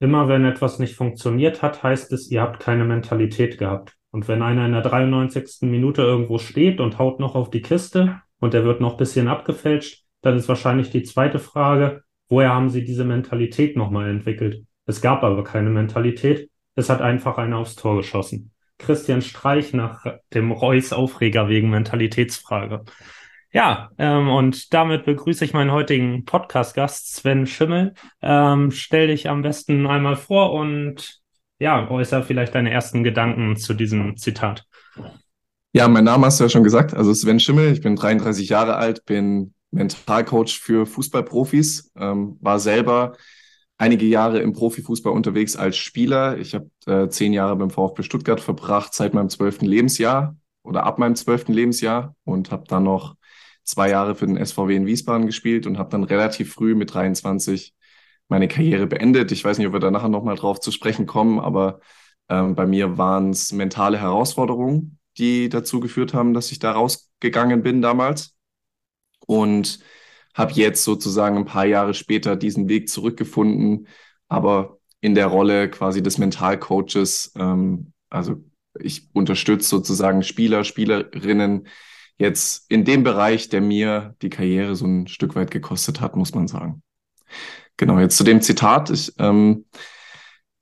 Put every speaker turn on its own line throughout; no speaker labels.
immer wenn etwas nicht funktioniert hat, heißt es, ihr habt keine Mentalität gehabt. Und wenn einer in der 93. Minute irgendwo steht und haut noch auf die Kiste und der wird noch bisschen abgefälscht, dann ist wahrscheinlich die zweite Frage, woher haben sie diese Mentalität nochmal entwickelt? Es gab aber keine Mentalität. Es hat einfach einer aufs Tor geschossen. Christian Streich nach dem Reus Aufreger wegen Mentalitätsfrage. Ja, ähm, und damit begrüße ich meinen heutigen Podcast-Gast Sven Schimmel. Ähm, stell dich am besten einmal vor und ja, äußere vielleicht deine ersten Gedanken zu diesem Zitat.
Ja, mein Name hast du ja schon gesagt. Also Sven Schimmel, ich bin 33 Jahre alt, bin Mentalcoach für Fußballprofis, ähm, war selber einige Jahre im Profifußball unterwegs als Spieler. Ich habe äh, zehn Jahre beim VfB Stuttgart verbracht, seit meinem zwölften Lebensjahr oder ab meinem zwölften Lebensjahr und habe dann noch zwei Jahre für den SVW in Wiesbaden gespielt und habe dann relativ früh mit 23 meine Karriere beendet. Ich weiß nicht, ob wir da nachher nochmal drauf zu sprechen kommen, aber ähm, bei mir waren es mentale Herausforderungen, die dazu geführt haben, dass ich da rausgegangen bin damals. Und habe jetzt sozusagen ein paar Jahre später diesen Weg zurückgefunden, aber in der Rolle quasi des Mentalcoaches. Ähm, also ich unterstütze sozusagen Spieler, Spielerinnen jetzt in dem Bereich, der mir die Karriere so ein Stück weit gekostet hat, muss man sagen. Genau, jetzt zu dem Zitat. Ich, ähm,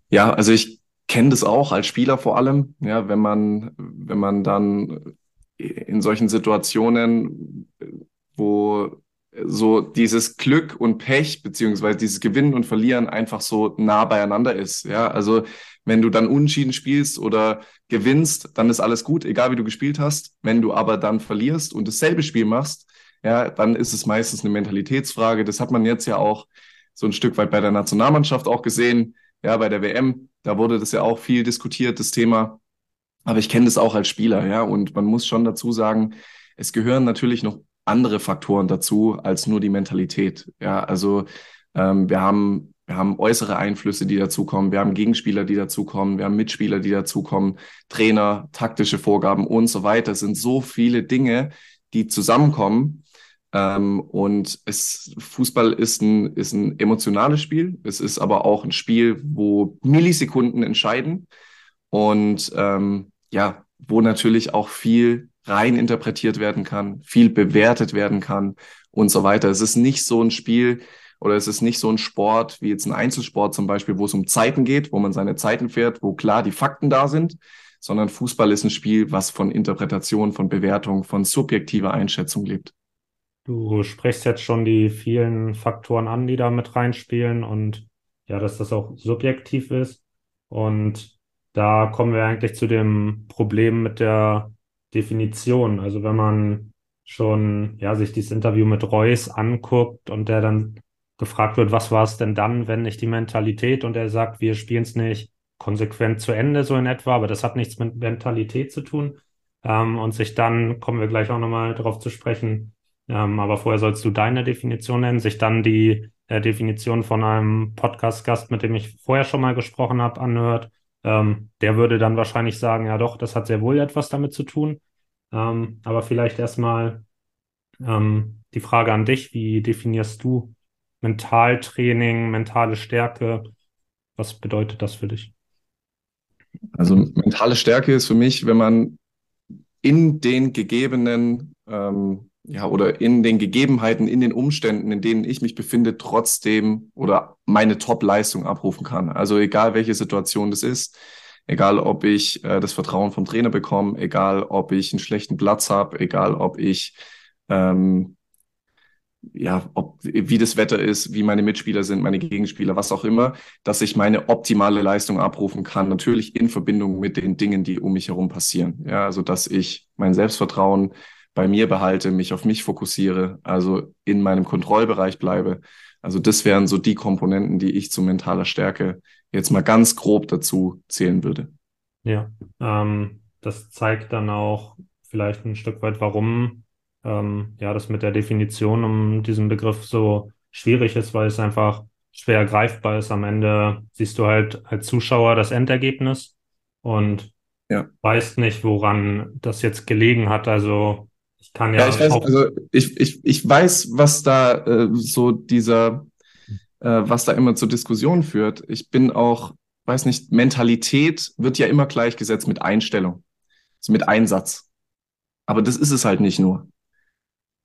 ja, also ich kenne das auch als Spieler vor allem, ja, wenn man, wenn man dann in solchen Situationen, wo so dieses Glück und Pech beziehungsweise dieses Gewinnen und Verlieren einfach so nah beieinander ist. Ja, also wenn du dann unentschieden spielst oder gewinnst, dann ist alles gut, egal wie du gespielt hast. Wenn du aber dann verlierst und dasselbe Spiel machst, ja, dann ist es meistens eine Mentalitätsfrage. Das hat man jetzt ja auch so ein Stück weit bei der Nationalmannschaft auch gesehen. Ja, bei der WM, da wurde das ja auch viel diskutiert, das Thema. Aber ich kenne das auch als Spieler, ja, und man muss schon dazu sagen, es gehören natürlich noch andere Faktoren dazu als nur die Mentalität. Ja, also ähm, wir haben wir haben äußere Einflüsse, die dazukommen. Wir haben Gegenspieler, die dazukommen. Wir haben Mitspieler, die dazukommen. Trainer, taktische Vorgaben und so weiter. Es sind so viele Dinge, die zusammenkommen. Ähm, und es, Fußball ist ein, ist ein emotionales Spiel. Es ist aber auch ein Spiel, wo Millisekunden entscheiden. Und ähm, ja, wo natürlich auch viel rein interpretiert werden kann, viel bewertet werden kann und so weiter. Es ist nicht so ein Spiel oder es ist nicht so ein Sport wie jetzt ein Einzelsport zum Beispiel, wo es um Zeiten geht, wo man seine Zeiten fährt, wo klar die Fakten da sind, sondern Fußball ist ein Spiel, was von Interpretation, von Bewertung, von subjektiver Einschätzung lebt.
Du sprichst jetzt schon die vielen Faktoren an, die da mit reinspielen und ja, dass das auch subjektiv ist. Und da kommen wir eigentlich zu dem Problem mit der Definition. Also wenn man schon ja sich dieses Interview mit Reus anguckt und der dann gefragt wird, was war es denn dann, wenn nicht die Mentalität und er sagt, wir spielen es nicht konsequent zu Ende so in etwa, aber das hat nichts mit Mentalität zu tun. Ähm, und sich dann kommen wir gleich auch nochmal darauf zu sprechen. Ähm, aber vorher sollst du deine Definition nennen, sich dann die äh, Definition von einem Podcast-Gast, mit dem ich vorher schon mal gesprochen habe, anhört ähm, der würde dann wahrscheinlich sagen, ja doch, das hat sehr wohl etwas damit zu tun. Ähm, aber vielleicht erstmal ähm, die Frage an dich, wie definierst du Mentaltraining, mentale Stärke? Was bedeutet das für dich?
Also mentale Stärke ist für mich, wenn man in den gegebenen ähm, ja, oder in den Gegebenheiten, in den Umständen, in denen ich mich befinde, trotzdem oder meine Top-Leistung abrufen kann. Also egal welche Situation das ist, egal ob ich äh, das Vertrauen vom Trainer bekomme, egal ob ich einen schlechten Platz habe, egal ob ich ähm, ja, ob, wie das Wetter ist, wie meine Mitspieler sind, meine Gegenspieler, was auch immer, dass ich meine optimale Leistung abrufen kann. Natürlich in Verbindung mit den Dingen, die um mich herum passieren. Ja, also dass ich mein Selbstvertrauen bei mir behalte, mich auf mich fokussiere, also in meinem Kontrollbereich bleibe. Also das wären so die Komponenten, die ich zu mentaler Stärke jetzt mal ganz grob dazu zählen würde.
Ja, ähm, das zeigt dann auch vielleicht ein Stück weit, warum ähm, ja das mit der Definition um diesen Begriff so schwierig ist, weil es einfach schwer greifbar ist. Am Ende siehst du halt als Zuschauer das Endergebnis und ja. weißt nicht, woran das jetzt gelegen hat. Also ich kann ja,
ja ich weiß, also ich, ich, ich weiß, was da äh, so dieser, äh, was da immer zur Diskussion führt. Ich bin auch, weiß nicht, Mentalität wird ja immer gleichgesetzt mit Einstellung, also mit Einsatz. Aber das ist es halt nicht nur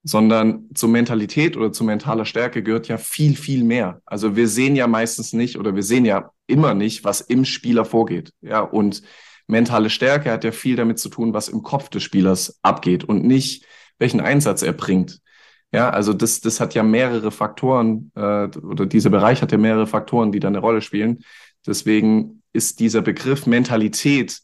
sondern zur Mentalität oder zu mentaler Stärke gehört ja viel, viel mehr. Also wir sehen ja meistens nicht oder wir sehen ja immer nicht, was im Spieler vorgeht. Ja, und mentale Stärke hat ja viel damit zu tun, was im Kopf des Spielers abgeht und nicht, welchen Einsatz er bringt. Ja, also das, das hat ja mehrere Faktoren äh, oder dieser Bereich hat ja mehrere Faktoren, die da eine Rolle spielen. Deswegen ist dieser Begriff Mentalität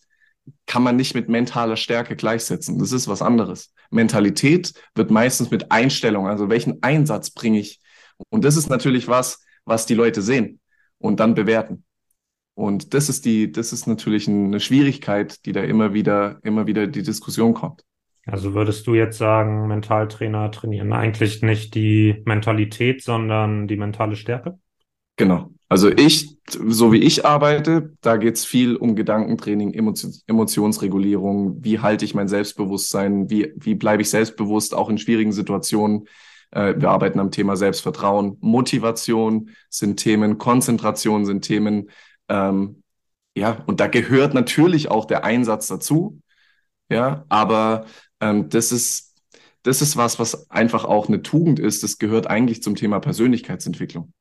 kann man nicht mit mentaler Stärke gleichsetzen. Das ist was anderes. Mentalität wird meistens mit Einstellung, also welchen Einsatz bringe ich. Und das ist natürlich was, was die Leute sehen und dann bewerten. Und das ist die, das ist natürlich eine Schwierigkeit, die da immer wieder, immer wieder die Diskussion kommt.
Also würdest du jetzt sagen, Mentaltrainer trainieren eigentlich nicht die Mentalität, sondern die mentale Stärke?
Genau. Also ich, so wie ich arbeite, da geht es viel um Gedankentraining, Emotion, Emotionsregulierung, wie halte ich mein Selbstbewusstsein, wie, wie bleibe ich selbstbewusst, auch in schwierigen Situationen. Äh, wir arbeiten am Thema Selbstvertrauen. Motivation sind Themen, Konzentration sind Themen. Ähm, ja, und da gehört natürlich auch der Einsatz dazu. Ja, aber ähm, das ist, das ist was, was einfach auch eine Tugend ist. Das gehört eigentlich zum Thema Persönlichkeitsentwicklung.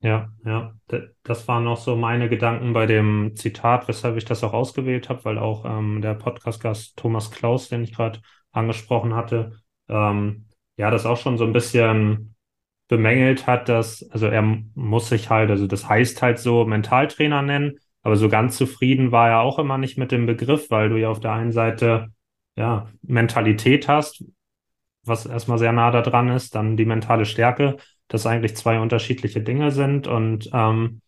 Ja, ja, das waren noch so meine Gedanken bei dem Zitat, weshalb ich das auch ausgewählt habe, weil auch ähm, der Podcast-Gast Thomas Klaus, den ich gerade angesprochen hatte, ähm, ja, das auch schon so ein bisschen bemängelt hat, dass, also er muss sich halt, also das heißt halt so Mentaltrainer nennen, aber so ganz zufrieden war er auch immer nicht mit dem Begriff, weil du ja auf der einen Seite ja Mentalität hast, was erstmal sehr nah da dran ist, dann die mentale Stärke dass eigentlich zwei unterschiedliche Dinge sind und ähm,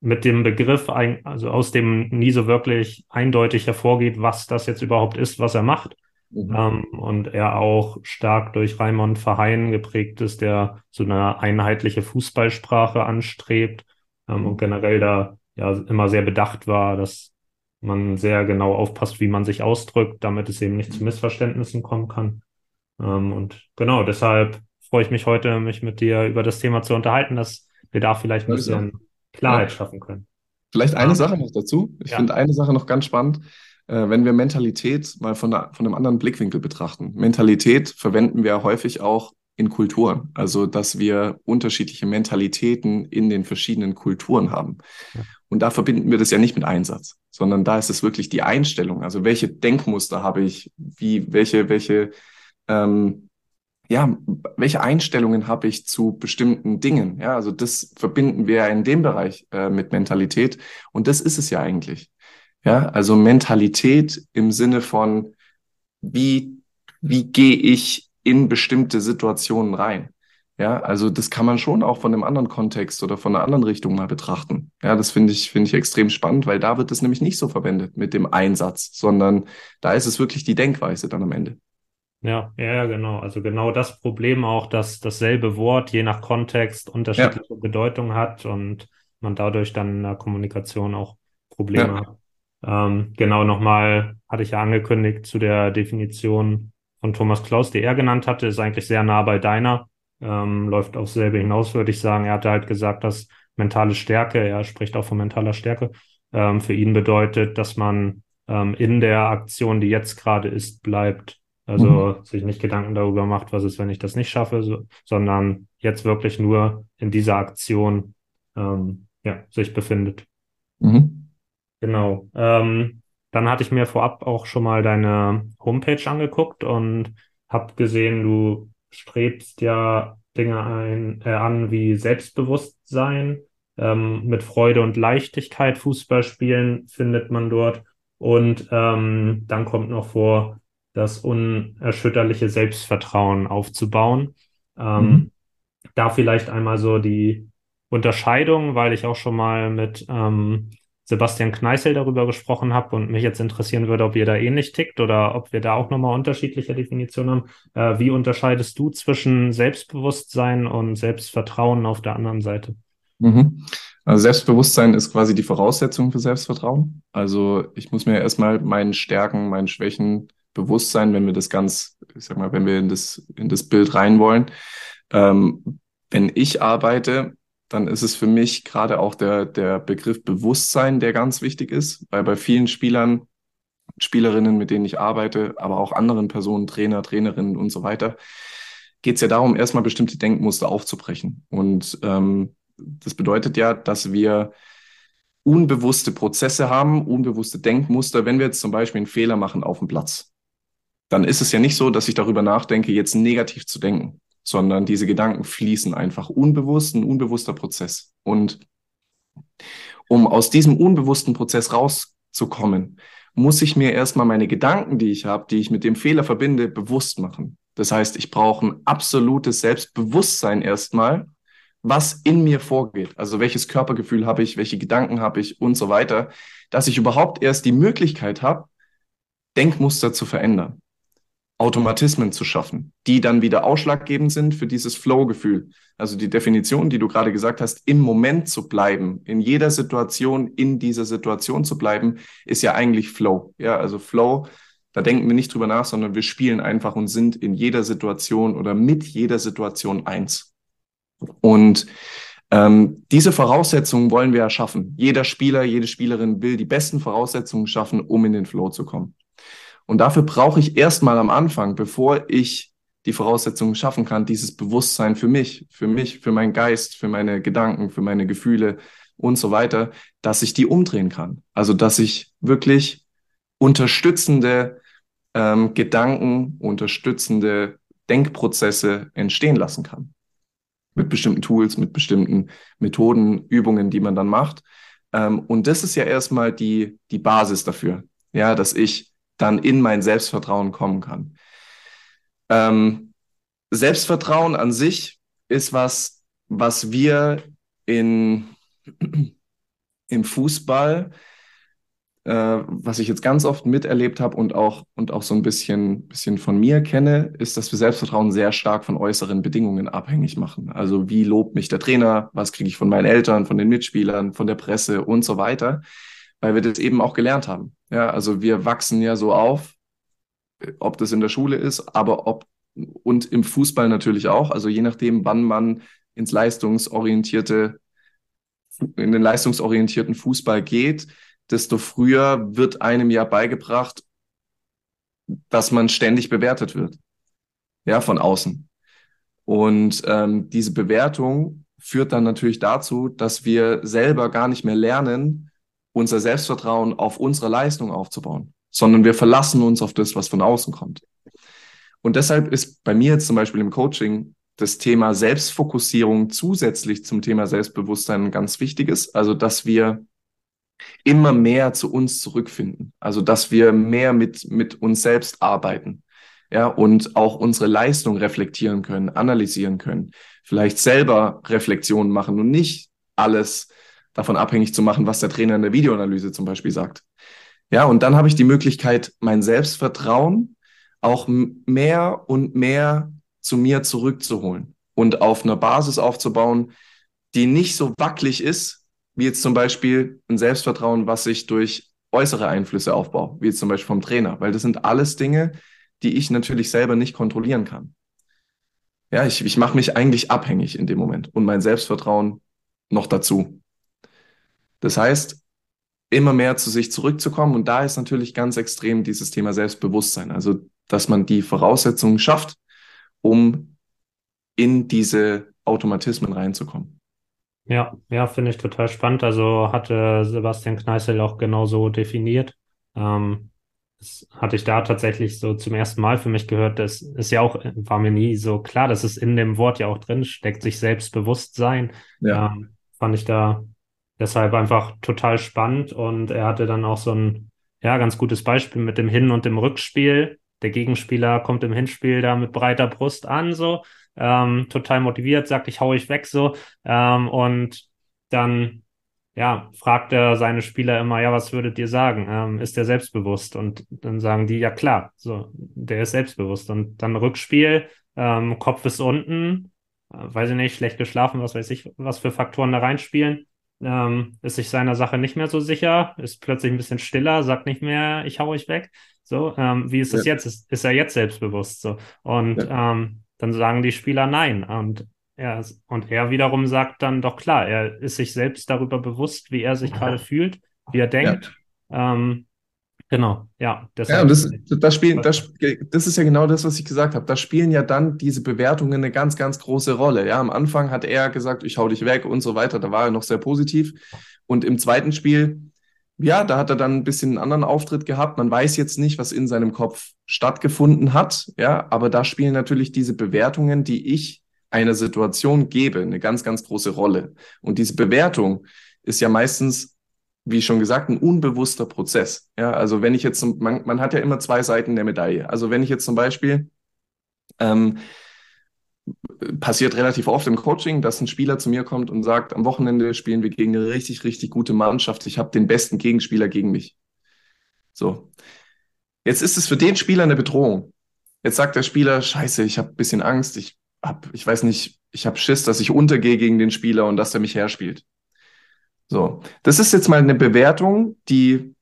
mit dem Begriff, also aus dem nie so wirklich eindeutig hervorgeht, was das jetzt überhaupt ist, was er macht. Mhm. Ähm, und er auch stark durch Raimond Verheyen geprägt ist, der so eine einheitliche Fußballsprache anstrebt ähm, und generell da ja immer sehr bedacht war, dass man sehr genau aufpasst, wie man sich ausdrückt, damit es eben nicht zu Missverständnissen kommen kann. Ähm, und genau, deshalb freue ich mich heute, mich mit dir über das Thema zu unterhalten, dass wir da vielleicht ein bisschen Klarheit ja. schaffen können.
Vielleicht eine ja. Sache noch dazu. Ich ja. finde eine Sache noch ganz spannend. Äh, wenn wir Mentalität mal von, der, von einem anderen Blickwinkel betrachten. Mentalität verwenden wir häufig auch in Kulturen. Also, dass wir unterschiedliche Mentalitäten in den verschiedenen Kulturen haben. Und da verbinden wir das ja nicht mit Einsatz, sondern da ist es wirklich die Einstellung. Also, welche Denkmuster habe ich? Wie, welche, welche, ähm, ja, welche Einstellungen habe ich zu bestimmten Dingen? Ja, also das verbinden wir in dem Bereich äh, mit Mentalität und das ist es ja eigentlich. Ja, also Mentalität im Sinne von, wie, wie gehe ich in bestimmte Situationen rein? Ja, also das kann man schon auch von einem anderen Kontext oder von einer anderen Richtung mal betrachten. Ja, das finde ich, finde ich extrem spannend, weil da wird es nämlich nicht so verwendet mit dem Einsatz, sondern da ist es wirklich die Denkweise dann am Ende.
Ja, ja, genau. Also genau das Problem auch, dass dasselbe Wort je nach Kontext unterschiedliche ja. Bedeutung hat und man dadurch dann in der Kommunikation auch Probleme ja. hat. Ähm, genau nochmal hatte ich ja angekündigt zu der Definition von Thomas Klaus, die er genannt hatte, ist eigentlich sehr nah bei deiner, ähm, läuft aufs selbe hinaus, würde ich sagen. Er hatte halt gesagt, dass mentale Stärke, er spricht auch von mentaler Stärke, ähm, für ihn bedeutet, dass man ähm, in der Aktion, die jetzt gerade ist, bleibt also mhm. sich nicht Gedanken darüber macht, was ist, wenn ich das nicht schaffe, so, sondern jetzt wirklich nur in dieser Aktion ähm, ja, sich befindet. Mhm. Genau. Ähm, dann hatte ich mir vorab auch schon mal deine Homepage angeguckt und habe gesehen, du strebst ja Dinge ein, äh, an wie Selbstbewusstsein, ähm, mit Freude und Leichtigkeit Fußball spielen findet man dort. Und ähm, dann kommt noch vor, das unerschütterliche Selbstvertrauen aufzubauen. Ähm, mhm. Da vielleicht einmal so die Unterscheidung, weil ich auch schon mal mit ähm, Sebastian Kneißl darüber gesprochen habe und mich jetzt interessieren würde, ob ihr da ähnlich tickt oder ob wir da auch nochmal unterschiedliche Definitionen haben. Äh, wie unterscheidest du zwischen Selbstbewusstsein und Selbstvertrauen auf der anderen Seite?
Mhm. Also Selbstbewusstsein ist quasi die Voraussetzung für Selbstvertrauen. Also ich muss mir erstmal meinen Stärken, meinen Schwächen Bewusstsein, wenn wir das ganz, ich sag mal, wenn wir in das, in das Bild rein wollen. Ähm, wenn ich arbeite, dann ist es für mich gerade auch der, der Begriff Bewusstsein, der ganz wichtig ist, weil bei vielen Spielern, Spielerinnen, mit denen ich arbeite, aber auch anderen Personen, Trainer, Trainerinnen und so weiter, geht es ja darum, erstmal bestimmte Denkmuster aufzubrechen. Und ähm, das bedeutet ja, dass wir unbewusste Prozesse haben, unbewusste Denkmuster. Wenn wir jetzt zum Beispiel einen Fehler machen auf dem Platz, dann ist es ja nicht so, dass ich darüber nachdenke, jetzt negativ zu denken, sondern diese Gedanken fließen einfach unbewusst, ein unbewusster Prozess. Und um aus diesem unbewussten Prozess rauszukommen, muss ich mir erstmal meine Gedanken, die ich habe, die ich mit dem Fehler verbinde, bewusst machen. Das heißt, ich brauche ein absolutes Selbstbewusstsein erstmal, was in mir vorgeht. Also welches Körpergefühl habe ich, welche Gedanken habe ich und so weiter, dass ich überhaupt erst die Möglichkeit habe, Denkmuster zu verändern, Automatismen zu schaffen, die dann wieder ausschlaggebend sind für dieses Flow-Gefühl. Also die Definition, die du gerade gesagt hast, im Moment zu bleiben, in jeder Situation, in dieser Situation zu bleiben, ist ja eigentlich Flow. Ja, also Flow, da denken wir nicht drüber nach, sondern wir spielen einfach und sind in jeder Situation oder mit jeder Situation eins. Und ähm, diese Voraussetzungen wollen wir ja schaffen. Jeder Spieler, jede Spielerin will die besten Voraussetzungen schaffen, um in den Flow zu kommen. Und dafür brauche ich erstmal am Anfang, bevor ich die Voraussetzungen schaffen kann, dieses Bewusstsein für mich, für mich, für meinen Geist, für meine Gedanken, für meine Gefühle und so weiter, dass ich die umdrehen kann. Also dass ich wirklich unterstützende ähm, Gedanken, unterstützende Denkprozesse entstehen lassen kann mit bestimmten Tools, mit bestimmten Methoden, Übungen, die man dann macht. Ähm, und das ist ja erstmal die, die Basis dafür, ja, dass ich dann in mein Selbstvertrauen kommen kann. Ähm, Selbstvertrauen an sich ist was, was wir in, im Fußball äh, was ich jetzt ganz oft miterlebt habe und auch, und auch so ein bisschen, bisschen von mir kenne, ist, dass wir Selbstvertrauen sehr stark von äußeren Bedingungen abhängig machen. Also wie lobt mich der Trainer, was kriege ich von meinen Eltern, von den Mitspielern, von der Presse und so weiter, weil wir das eben auch gelernt haben. Ja, also wir wachsen ja so auf, ob das in der Schule ist, aber ob und im Fußball natürlich auch. Also je nachdem, wann man ins leistungsorientierte, in den leistungsorientierten Fußball geht, desto früher wird einem ja beigebracht, dass man ständig bewertet wird. Ja, von außen. Und ähm, diese Bewertung führt dann natürlich dazu, dass wir selber gar nicht mehr lernen, unser Selbstvertrauen auf unsere Leistung aufzubauen, sondern wir verlassen uns auf das, was von außen kommt. Und deshalb ist bei mir jetzt zum Beispiel im Coaching das Thema Selbstfokussierung zusätzlich zum Thema Selbstbewusstsein ein ganz wichtiges. Also, dass wir immer mehr zu uns zurückfinden. Also, dass wir mehr mit, mit uns selbst arbeiten. Ja, und auch unsere Leistung reflektieren können, analysieren können, vielleicht selber Reflexionen machen und nicht alles davon abhängig zu machen, was der Trainer in der Videoanalyse zum Beispiel sagt. Ja, und dann habe ich die Möglichkeit, mein Selbstvertrauen auch mehr und mehr zu mir zurückzuholen und auf einer Basis aufzubauen, die nicht so wackelig ist, wie jetzt zum Beispiel ein Selbstvertrauen, was sich durch äußere Einflüsse aufbaut, wie jetzt zum Beispiel vom Trainer, weil das sind alles Dinge, die ich natürlich selber nicht kontrollieren kann. Ja, ich, ich mache mich eigentlich abhängig in dem Moment und mein Selbstvertrauen noch dazu. Das heißt, immer mehr zu sich zurückzukommen und da ist natürlich ganz extrem dieses Thema Selbstbewusstsein, also dass man die Voraussetzungen schafft, um in diese Automatismen reinzukommen.
Ja, ja, finde ich total spannend. Also hatte Sebastian Kneißl auch genauso definiert. Ähm, das hatte ich da tatsächlich so zum ersten Mal für mich gehört. Das ist ja auch, war mir nie so klar, dass es in dem Wort ja auch drin steckt, sich Selbstbewusstsein. Ja. Ähm, fand ich da deshalb einfach total spannend. Und er hatte dann auch so ein, ja, ganz gutes Beispiel mit dem Hin- und dem Rückspiel. Der Gegenspieler kommt im Hinspiel da mit breiter Brust an, so ähm, total motiviert, sagt, ich hau ich weg so. Ähm, und dann ja, fragt er seine Spieler immer, ja, was würdet ihr sagen? Ähm, ist der selbstbewusst? Und dann sagen die, ja klar, so, der ist selbstbewusst. Und dann Rückspiel, ähm, Kopf ist unten, äh, weiß ich nicht, schlecht geschlafen, was weiß ich, was für Faktoren da reinspielen. Ähm, ist sich seiner Sache nicht mehr so sicher, ist plötzlich ein bisschen stiller, sagt nicht mehr, ich hau euch weg. So, ähm, wie ist es ja. jetzt? Ist, ist er jetzt selbstbewusst? So. Und ja. ähm, dann sagen die Spieler nein. Und ja, und er wiederum sagt dann doch klar, er ist sich selbst darüber bewusst, wie er sich gerade fühlt, wie er denkt. Ja. Ähm, genau, ja.
Ja, und das, das, spielen, das, das ist ja genau das, was ich gesagt habe. Da spielen ja dann diese Bewertungen eine ganz, ganz große Rolle. Ja, am Anfang hat er gesagt, ich hau dich weg und so weiter. Da war er noch sehr positiv. Und im zweiten Spiel, ja, da hat er dann ein bisschen einen anderen Auftritt gehabt. Man weiß jetzt nicht, was in seinem Kopf stattgefunden hat. Ja, aber da spielen natürlich diese Bewertungen, die ich einer Situation gebe, eine ganz, ganz große Rolle. Und diese Bewertung ist ja meistens, wie schon gesagt, ein unbewusster Prozess. Ja, also wenn ich jetzt, man, man hat ja immer zwei Seiten der Medaille. Also wenn ich jetzt zum Beispiel, ähm, passiert relativ oft im Coaching, dass ein Spieler zu mir kommt und sagt, am Wochenende spielen wir gegen eine richtig, richtig gute Mannschaft. Ich habe den besten Gegenspieler gegen mich. So. Jetzt ist es für den Spieler eine Bedrohung. Jetzt sagt der Spieler, scheiße, ich habe ein bisschen Angst, ich hab, ich weiß nicht, ich habe Schiss, dass ich untergehe gegen den Spieler und dass er mich herspielt. So, das ist jetzt mal eine Bewertung, die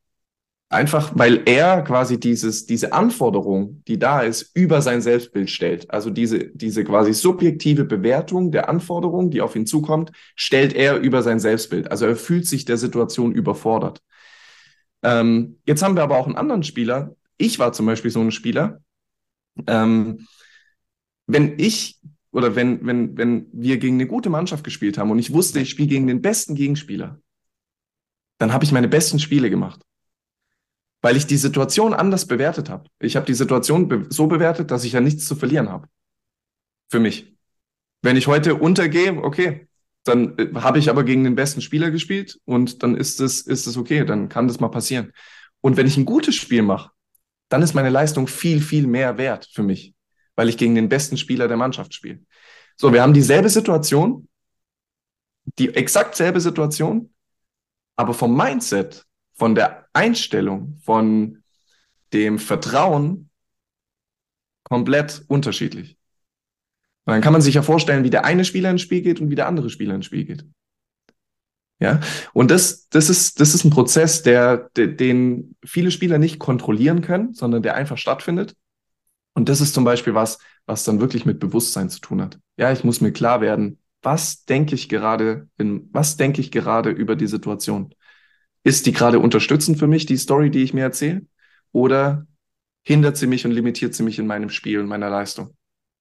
einfach, weil er quasi dieses, diese Anforderung, die da ist, über sein Selbstbild stellt. Also diese, diese quasi subjektive Bewertung der Anforderung, die auf ihn zukommt, stellt er über sein Selbstbild. Also er fühlt sich der Situation überfordert. Ähm, jetzt haben wir aber auch einen anderen Spieler. Ich war zum Beispiel so ein Spieler. Ähm, wenn ich oder wenn, wenn, wenn wir gegen eine gute Mannschaft gespielt haben und ich wusste, ich spiele gegen den besten Gegenspieler, dann habe ich meine besten Spiele gemacht. Weil ich die Situation anders bewertet habe. Ich habe die Situation be so bewertet, dass ich ja nichts zu verlieren habe. Für mich. Wenn ich heute untergehe, okay, dann äh, habe ich aber gegen den besten Spieler gespielt und dann ist es, ist es okay, dann kann das mal passieren. Und wenn ich ein gutes Spiel mache, dann ist meine Leistung viel, viel mehr wert für mich weil ich gegen den besten Spieler der Mannschaft spiele. So, wir haben dieselbe Situation, die exakt selbe Situation, aber vom Mindset, von der Einstellung, von dem Vertrauen komplett unterschiedlich. Und dann kann man sich ja vorstellen, wie der eine Spieler ins Spiel geht und wie der andere Spieler ins Spiel geht. Ja, und das, das ist, das ist ein Prozess, der, der, den viele Spieler nicht kontrollieren können, sondern der einfach stattfindet. Und das ist zum Beispiel was, was dann wirklich mit Bewusstsein zu tun hat. Ja, ich muss mir klar werden, was denke ich gerade, in, was denke ich gerade über die Situation? Ist die gerade unterstützend für mich, die Story, die ich mir erzähle? Oder hindert sie mich und limitiert sie mich in meinem Spiel und meiner Leistung?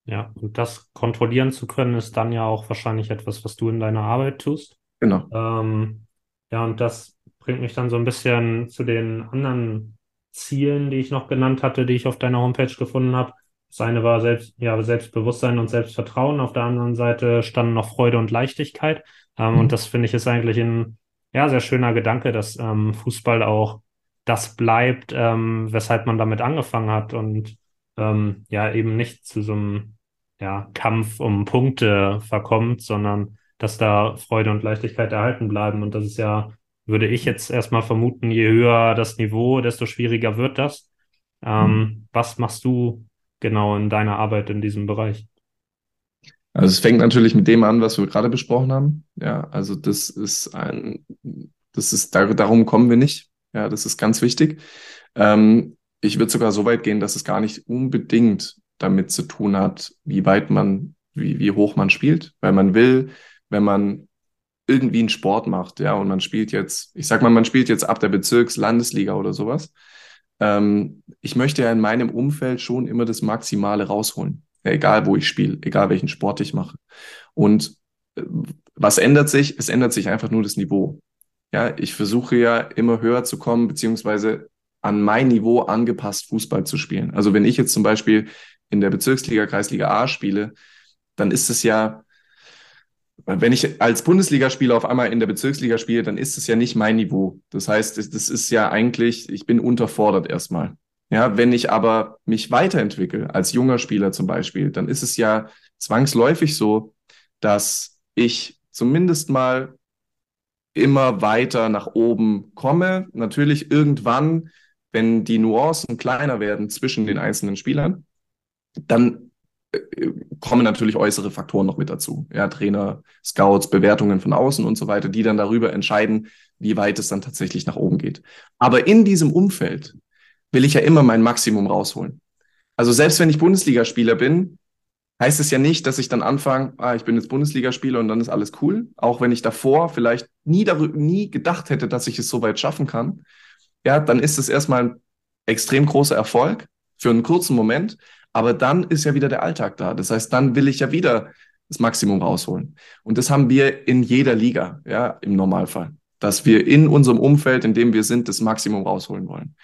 Ja, und das kontrollieren zu können, ist dann ja auch wahrscheinlich etwas, was du in deiner Arbeit tust.
Genau.
Ähm, ja, und das bringt mich dann so ein bisschen zu den anderen Zielen, die ich noch genannt hatte, die ich auf deiner Homepage gefunden habe. Das eine war selbst, ja, Selbstbewusstsein und Selbstvertrauen. Auf der anderen Seite standen noch Freude und Leichtigkeit. Ähm, mhm. Und das finde ich ist eigentlich ein ja, sehr schöner Gedanke, dass ähm, Fußball auch das bleibt, ähm, weshalb man damit angefangen hat und ähm, ja eben nicht zu so einem ja, Kampf um Punkte verkommt, sondern dass da Freude und Leichtigkeit erhalten bleiben. Und das ist ja würde ich jetzt erstmal vermuten, je höher das Niveau, desto schwieriger wird das. Ähm, mhm. Was machst du genau in deiner Arbeit in diesem Bereich?
Also es fängt natürlich mit dem an, was wir gerade besprochen haben. Ja, also das ist ein, das ist, darum kommen wir nicht. Ja, das ist ganz wichtig. Ähm, ich würde sogar so weit gehen, dass es gar nicht unbedingt damit zu tun hat, wie weit man, wie, wie hoch man spielt, weil man will, wenn man irgendwie einen Sport macht, ja, und man spielt jetzt, ich sag mal, man spielt jetzt ab der Bezirks-Landesliga oder sowas. Ähm, ich möchte ja in meinem Umfeld schon immer das Maximale rausholen. Ja, egal wo ich spiele, egal welchen Sport ich mache. Und äh, was ändert sich? Es ändert sich einfach nur das Niveau. Ja, ich versuche ja immer höher zu kommen, beziehungsweise an mein Niveau angepasst Fußball zu spielen. Also wenn ich jetzt zum Beispiel in der Bezirksliga, Kreisliga A spiele, dann ist es ja wenn ich als Bundesligaspieler auf einmal in der Bezirksliga spiele, dann ist es ja nicht mein Niveau. Das heißt, das ist ja eigentlich, ich bin unterfordert erstmal. Ja, wenn ich aber mich weiterentwickle, als junger Spieler zum Beispiel, dann ist es ja zwangsläufig so, dass ich zumindest mal immer weiter nach oben komme. Natürlich irgendwann, wenn die Nuancen kleiner werden zwischen den einzelnen Spielern, dann kommen natürlich äußere Faktoren noch mit dazu. Ja, Trainer, Scouts, Bewertungen von außen und so weiter, die dann darüber entscheiden, wie weit es dann tatsächlich nach oben geht. Aber in diesem Umfeld will ich ja immer mein Maximum rausholen. Also selbst wenn ich Bundesligaspieler bin, heißt es ja nicht, dass ich dann anfange, ah, ich bin jetzt Bundesligaspieler und dann ist alles cool. Auch wenn ich davor vielleicht nie, darüber, nie gedacht hätte, dass ich es so weit schaffen kann. Ja, dann ist es erstmal ein extrem großer Erfolg für einen kurzen Moment. Aber dann ist ja wieder der Alltag da. Das heißt, dann will ich ja wieder das Maximum rausholen. Und das haben wir in jeder Liga, ja, im Normalfall. Dass wir in unserem Umfeld, in dem wir sind, das Maximum rausholen wollen.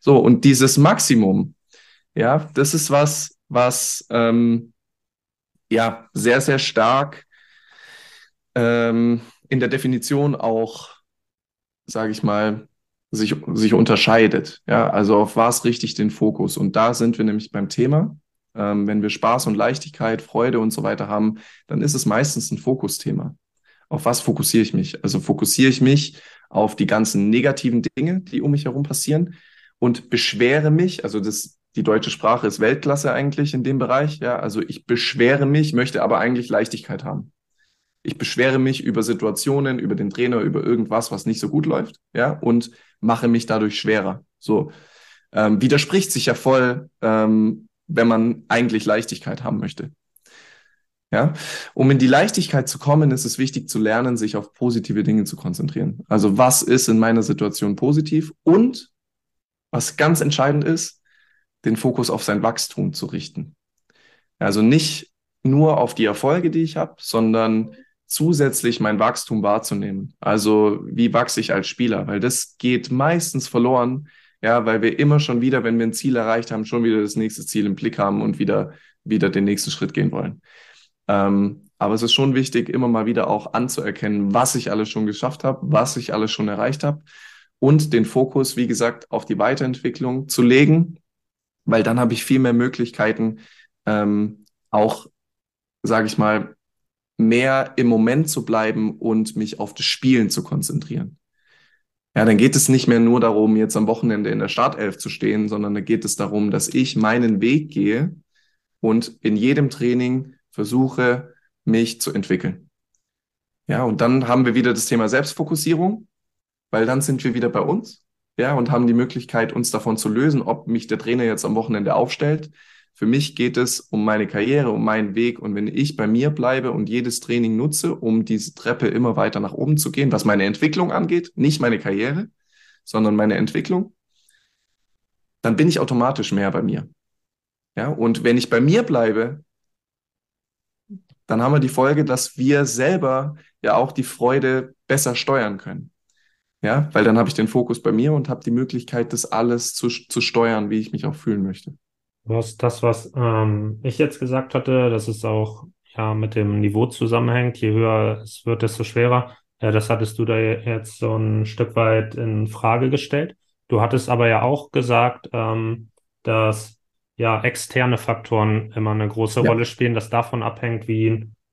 So, und dieses Maximum, ja, das ist was, was ähm, ja sehr, sehr stark ähm, in der Definition auch, sage ich mal, sich, sich unterscheidet. Ja, also auf was richte ich den Fokus? Und da sind wir nämlich beim Thema. Ähm, wenn wir Spaß und Leichtigkeit, Freude und so weiter haben, dann ist es meistens ein Fokusthema. Auf was fokussiere ich mich? Also fokussiere ich mich auf die ganzen negativen Dinge, die um mich herum passieren und beschwere mich, also das, die deutsche Sprache ist Weltklasse eigentlich in dem Bereich, ja, also ich beschwere mich, möchte aber eigentlich Leichtigkeit haben. Ich beschwere mich über Situationen, über den Trainer, über irgendwas, was nicht so gut läuft, ja, und mache mich dadurch schwerer. So ähm, widerspricht sich ja voll, ähm, wenn man eigentlich Leichtigkeit haben möchte. Ja, um in die Leichtigkeit zu kommen, ist es wichtig zu lernen, sich auf positive Dinge zu konzentrieren. Also was ist in meiner Situation positiv und was ganz entscheidend ist, den Fokus auf sein Wachstum zu richten. Also nicht nur auf die Erfolge, die ich habe, sondern zusätzlich mein Wachstum wahrzunehmen. Also wie wachse ich als Spieler? Weil das geht meistens verloren, ja, weil wir immer schon wieder, wenn wir ein Ziel erreicht haben, schon wieder das nächste Ziel im Blick haben und wieder, wieder den nächsten Schritt gehen wollen. Ähm, aber es ist schon wichtig, immer mal wieder auch anzuerkennen, was ich alles schon geschafft habe, was ich alles schon erreicht habe und den Fokus, wie gesagt, auf die Weiterentwicklung zu legen, weil dann habe ich viel mehr Möglichkeiten, ähm, auch, sage ich mal, mehr im Moment zu bleiben und mich auf das Spielen zu konzentrieren. Ja, dann geht es nicht mehr nur darum, jetzt am Wochenende in der Startelf zu stehen, sondern dann geht es darum, dass ich meinen Weg gehe und in jedem Training versuche, mich zu entwickeln. Ja, und dann haben wir wieder das Thema Selbstfokussierung, weil dann sind wir wieder bei uns, ja, und haben die Möglichkeit, uns davon zu lösen, ob mich der Trainer jetzt am Wochenende aufstellt für mich geht es um meine Karriere, um meinen Weg. Und wenn ich bei mir bleibe und jedes Training nutze, um diese Treppe immer weiter nach oben zu gehen, was meine Entwicklung angeht, nicht meine Karriere, sondern meine Entwicklung, dann bin ich automatisch mehr bei mir. Ja, und wenn ich bei mir bleibe, dann haben wir die Folge, dass wir selber ja auch die Freude besser steuern können. Ja, weil dann habe ich den Fokus bei mir und habe die Möglichkeit, das alles zu, zu steuern, wie ich mich auch fühlen möchte.
Du hast das, was ähm, ich jetzt gesagt hatte, dass es auch ja mit dem Niveau zusammenhängt. Je höher es wird, desto schwerer. Ja, das hattest du da jetzt so ein Stück weit in Frage gestellt. Du hattest aber ja auch gesagt, ähm, dass ja externe Faktoren immer eine große ja. Rolle spielen, dass davon abhängt, wie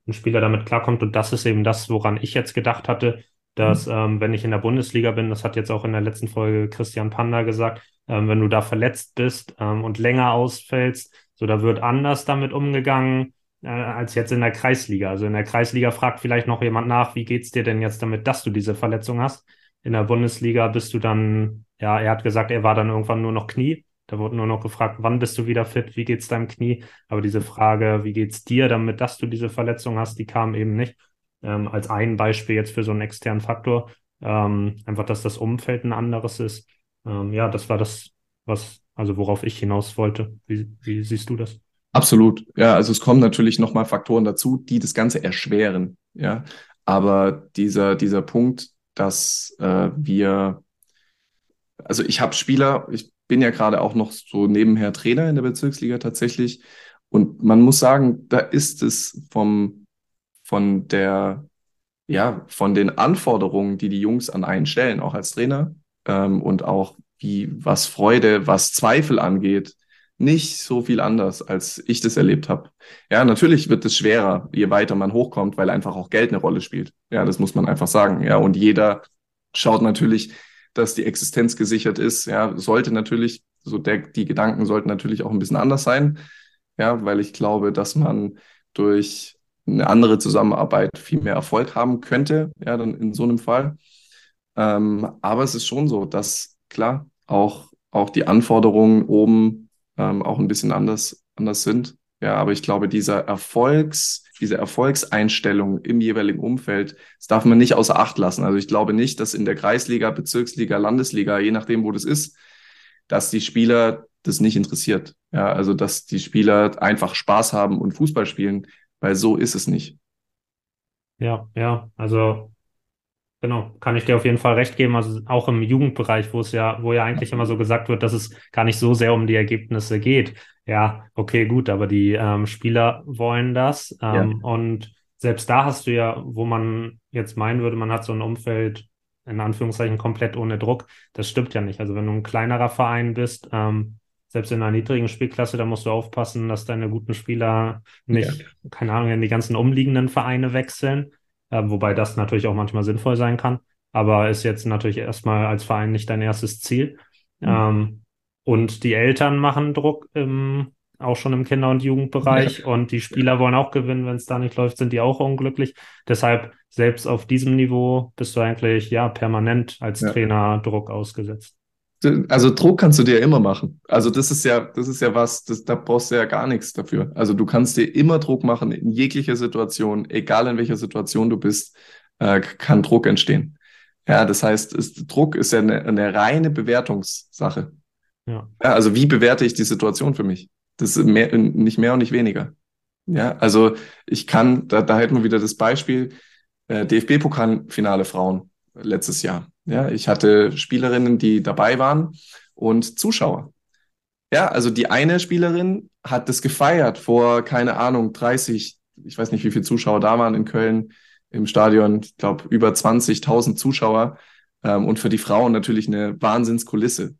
ein Spieler damit klarkommt. Und das ist eben das, woran ich jetzt gedacht hatte, dass mhm. ähm, wenn ich in der Bundesliga bin, das hat jetzt auch in der letzten Folge Christian Panda gesagt, ähm, wenn du da verletzt bist ähm, und länger ausfällst, so da wird anders damit umgegangen äh, als jetzt in der Kreisliga. Also in der Kreisliga fragt vielleicht noch jemand nach, wie geht's dir denn jetzt damit, dass du diese Verletzung hast? In der Bundesliga bist du dann, ja, er hat gesagt, er war dann irgendwann nur noch Knie. Da wurde nur noch gefragt, wann bist du wieder fit, wie geht's deinem Knie? Aber diese Frage, wie geht's dir damit, dass du diese Verletzung hast, die kam eben nicht. Ähm, als ein Beispiel jetzt für so einen externen Faktor. Ähm, einfach, dass das Umfeld ein anderes ist. Ähm, ja, das war das, was, also worauf ich hinaus wollte. Wie, wie siehst du das?
Absolut. Ja, also es kommen natürlich nochmal Faktoren dazu, die das Ganze erschweren. Ja, aber dieser, dieser Punkt, dass äh, wir, also ich habe Spieler, ich bin ja gerade auch noch so nebenher Trainer in der Bezirksliga tatsächlich. Und man muss sagen, da ist es vom, von der, ja, von den Anforderungen, die die Jungs an einen stellen, auch als Trainer, ähm, und auch wie was Freude, was Zweifel angeht, nicht so viel anders, als ich das erlebt habe. Ja, natürlich wird es schwerer, je weiter man hochkommt, weil einfach auch Geld eine Rolle spielt. Ja, das muss man einfach sagen. Ja, und jeder schaut natürlich, dass die Existenz gesichert ist. Ja, sollte natürlich, so der, die Gedanken sollten natürlich auch ein bisschen anders sein. Ja, weil ich glaube, dass man durch eine andere Zusammenarbeit viel mehr Erfolg haben könnte. Ja, dann in so einem Fall. Ähm, aber es ist schon so, dass klar auch, auch die Anforderungen oben ähm, auch ein bisschen anders, anders sind. Ja, aber ich glaube, dieser Erfolgs, diese Erfolgseinstellung im jeweiligen Umfeld, das darf man nicht außer Acht lassen. Also ich glaube nicht, dass in der Kreisliga, Bezirksliga, Landesliga, je nachdem, wo das ist, dass die Spieler das nicht interessiert. Ja, also dass die Spieler einfach Spaß haben und Fußball spielen, weil so ist es nicht.
Ja, ja, also Genau, kann ich dir auf jeden Fall recht geben. Also auch im Jugendbereich, wo es ja, wo ja eigentlich immer so gesagt wird, dass es gar nicht so sehr um die Ergebnisse geht. Ja, okay, gut, aber die ähm, Spieler wollen das. Ähm, ja. Und selbst da hast du ja, wo man jetzt meinen würde, man hat so ein Umfeld in Anführungszeichen komplett ohne Druck. Das stimmt ja nicht. Also wenn du ein kleinerer Verein bist, ähm, selbst in einer niedrigen Spielklasse, da musst du aufpassen, dass deine guten Spieler nicht, ja. keine Ahnung, in die ganzen umliegenden Vereine wechseln äh, wobei das natürlich auch manchmal sinnvoll sein kann, aber ist jetzt natürlich erstmal als Verein nicht dein erstes Ziel. Mhm. Ähm, und die Eltern machen Druck im, auch schon im Kinder- und Jugendbereich ja. und die Spieler wollen auch gewinnen, wenn es da nicht läuft, sind die auch unglücklich. Deshalb selbst auf diesem Niveau bist du eigentlich ja permanent als ja. Trainer Druck ausgesetzt.
Also Druck kannst du dir immer machen. Also das ist ja, das ist ja was, das, da brauchst du ja gar nichts dafür. Also du kannst dir immer Druck machen in jeglicher Situation, egal in welcher Situation du bist, äh, kann Druck entstehen. Ja, das heißt, ist, Druck ist ja eine, eine reine Bewertungssache. Ja. ja. Also wie bewerte ich die Situation für mich? Das ist mehr, nicht mehr und nicht weniger. Ja, also ich kann, da, da hätten wir wieder das Beispiel, äh, DFB-Pokalfinale Frauen letztes Jahr. Ja, ich hatte Spielerinnen, die dabei waren und Zuschauer. Ja, also die eine Spielerin hat das gefeiert vor, keine Ahnung, 30, ich weiß nicht, wie viele Zuschauer da waren in Köln im Stadion, ich glaube über 20.000 Zuschauer ähm, und für die Frauen natürlich eine Wahnsinnskulisse.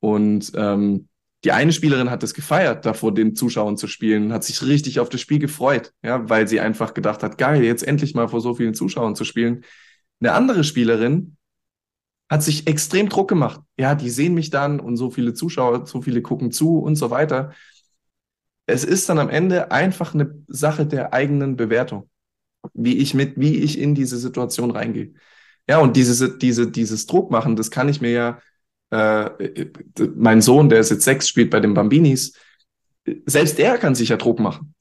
Und ähm, die eine Spielerin hat das gefeiert, da vor den Zuschauern zu spielen, hat sich richtig auf das Spiel gefreut, ja, weil sie einfach gedacht hat, geil, jetzt endlich mal vor so vielen Zuschauern zu spielen. Eine andere Spielerin hat sich extrem Druck gemacht. Ja, die sehen mich dann und so viele Zuschauer, so viele gucken zu und so weiter. Es ist dann am Ende einfach eine Sache der eigenen Bewertung, wie ich mit, wie ich in diese Situation reingehe. Ja, und diese, diese, dieses Druck machen, das kann ich mir ja, äh, mein Sohn, der ist jetzt sechs, spielt bei den Bambinis, selbst er kann sich ja Druck machen.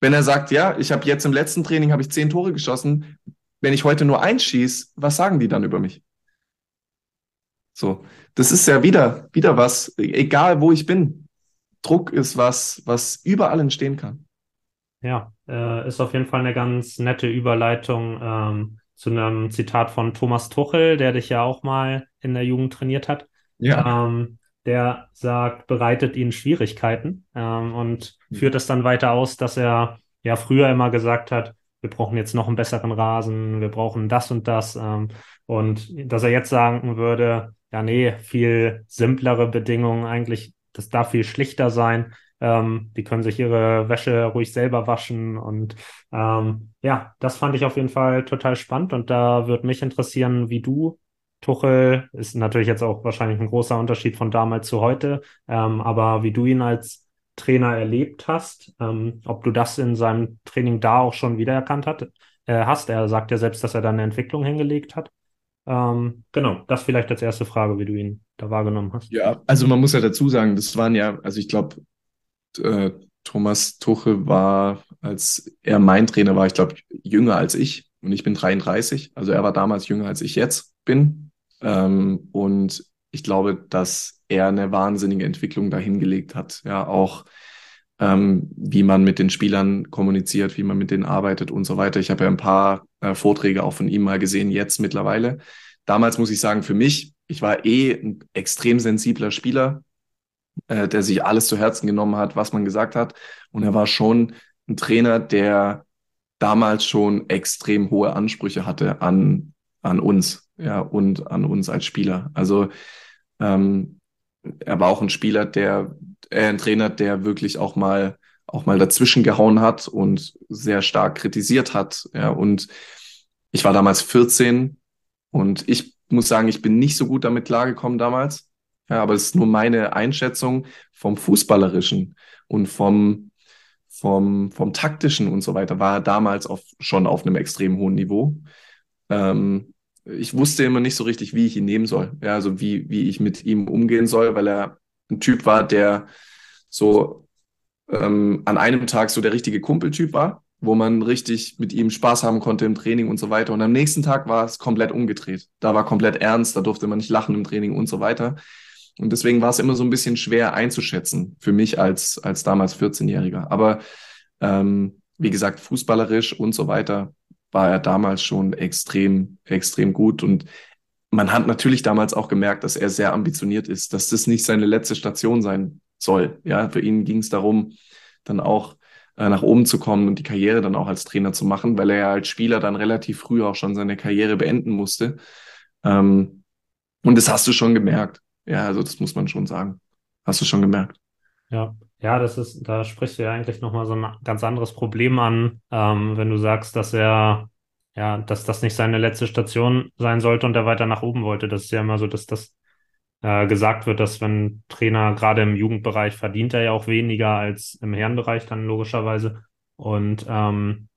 Wenn er sagt, ja, ich habe jetzt im letzten Training habe ich zehn Tore geschossen, wenn ich heute nur einschieße, was sagen die dann über mich? So, das ist ja wieder, wieder was, egal wo ich bin. Druck ist was, was überall entstehen kann.
Ja, äh, ist auf jeden Fall eine ganz nette Überleitung ähm, zu einem Zitat von Thomas Tuchel, der dich ja auch mal in der Jugend trainiert hat. Ja. Ähm, der sagt, bereitet ihnen Schwierigkeiten ähm, und mhm. führt es dann weiter aus, dass er ja früher immer gesagt hat, wir brauchen jetzt noch einen besseren Rasen, wir brauchen das und das. Ähm, und dass er jetzt sagen würde, ja, nee, viel simplere Bedingungen eigentlich, das darf viel schlichter sein. Ähm, die können sich ihre Wäsche ruhig selber waschen. Und ähm, ja, das fand ich auf jeden Fall total spannend. Und da würde mich interessieren, wie du Tuchel, ist natürlich jetzt auch wahrscheinlich ein großer Unterschied von damals zu heute, ähm, aber wie du ihn als Trainer erlebt hast, ähm, ob du das in seinem Training da auch schon wiedererkannt hat, äh, hast. Er sagt ja selbst, dass er da eine Entwicklung hingelegt hat. Ähm, genau, das vielleicht als erste Frage, wie du ihn da wahrgenommen hast.
Ja, also man muss ja dazu sagen, das waren ja, also ich glaube, äh, Thomas Tuchel war, als er mein Trainer war, ich glaube, jünger als ich und ich bin 33. Also er war damals jünger als ich jetzt bin. Ähm, und ich glaube, dass er eine wahnsinnige Entwicklung dahingelegt hat. Ja, auch ähm, wie man mit den Spielern kommuniziert, wie man mit denen arbeitet und so weiter. Ich habe ja ein paar äh, Vorträge auch von ihm mal gesehen, jetzt mittlerweile. Damals muss ich sagen, für mich, ich war eh ein extrem sensibler Spieler, äh, der sich alles zu Herzen genommen hat, was man gesagt hat. Und er war schon ein Trainer, der damals schon extrem hohe Ansprüche hatte an, an uns, ja, und an uns als Spieler. Also ähm, er war auch ein Spieler, der, äh, ein Trainer, der wirklich auch mal, auch mal dazwischen gehauen hat und sehr stark kritisiert hat. Ja, und ich war damals 14 und ich muss sagen, ich bin nicht so gut damit klargekommen damals. Ja, aber es ist nur meine Einschätzung vom Fußballerischen und vom, vom, vom Taktischen und so weiter, war er damals auf, schon auf einem extrem hohen Niveau. Ähm, ich wusste immer nicht so richtig, wie ich ihn nehmen soll. Ja, also wie, wie ich mit ihm umgehen soll, weil er ein Typ war, der so ähm, an einem Tag so der richtige Kumpeltyp war, wo man richtig mit ihm Spaß haben konnte im Training und so weiter. Und am nächsten Tag war es komplett umgedreht. Da war komplett ernst, da durfte man nicht lachen im Training und so weiter. Und deswegen war es immer so ein bisschen schwer einzuschätzen für mich als, als damals 14-Jähriger. Aber ähm, wie gesagt, fußballerisch und so weiter war er damals schon extrem, extrem gut. Und man hat natürlich damals auch gemerkt, dass er sehr ambitioniert ist, dass das nicht seine letzte Station sein soll. Ja, für ihn ging es darum, dann auch äh, nach oben zu kommen und die Karriere dann auch als Trainer zu machen, weil er ja als Spieler dann relativ früh auch schon seine Karriere beenden musste. Ähm, und das hast du schon gemerkt. Ja, also das muss man schon sagen. Hast du schon gemerkt.
Ja, ja, das ist, da sprichst du ja eigentlich nochmal so ein ganz anderes Problem an, ähm, wenn du sagst, dass er, ja, dass das nicht seine letzte Station sein sollte und er weiter nach oben wollte. Das ist ja immer so, dass das äh, gesagt wird, dass wenn Trainer gerade im Jugendbereich verdient er ja auch weniger als im Herrenbereich dann logischerweise. Und ähm,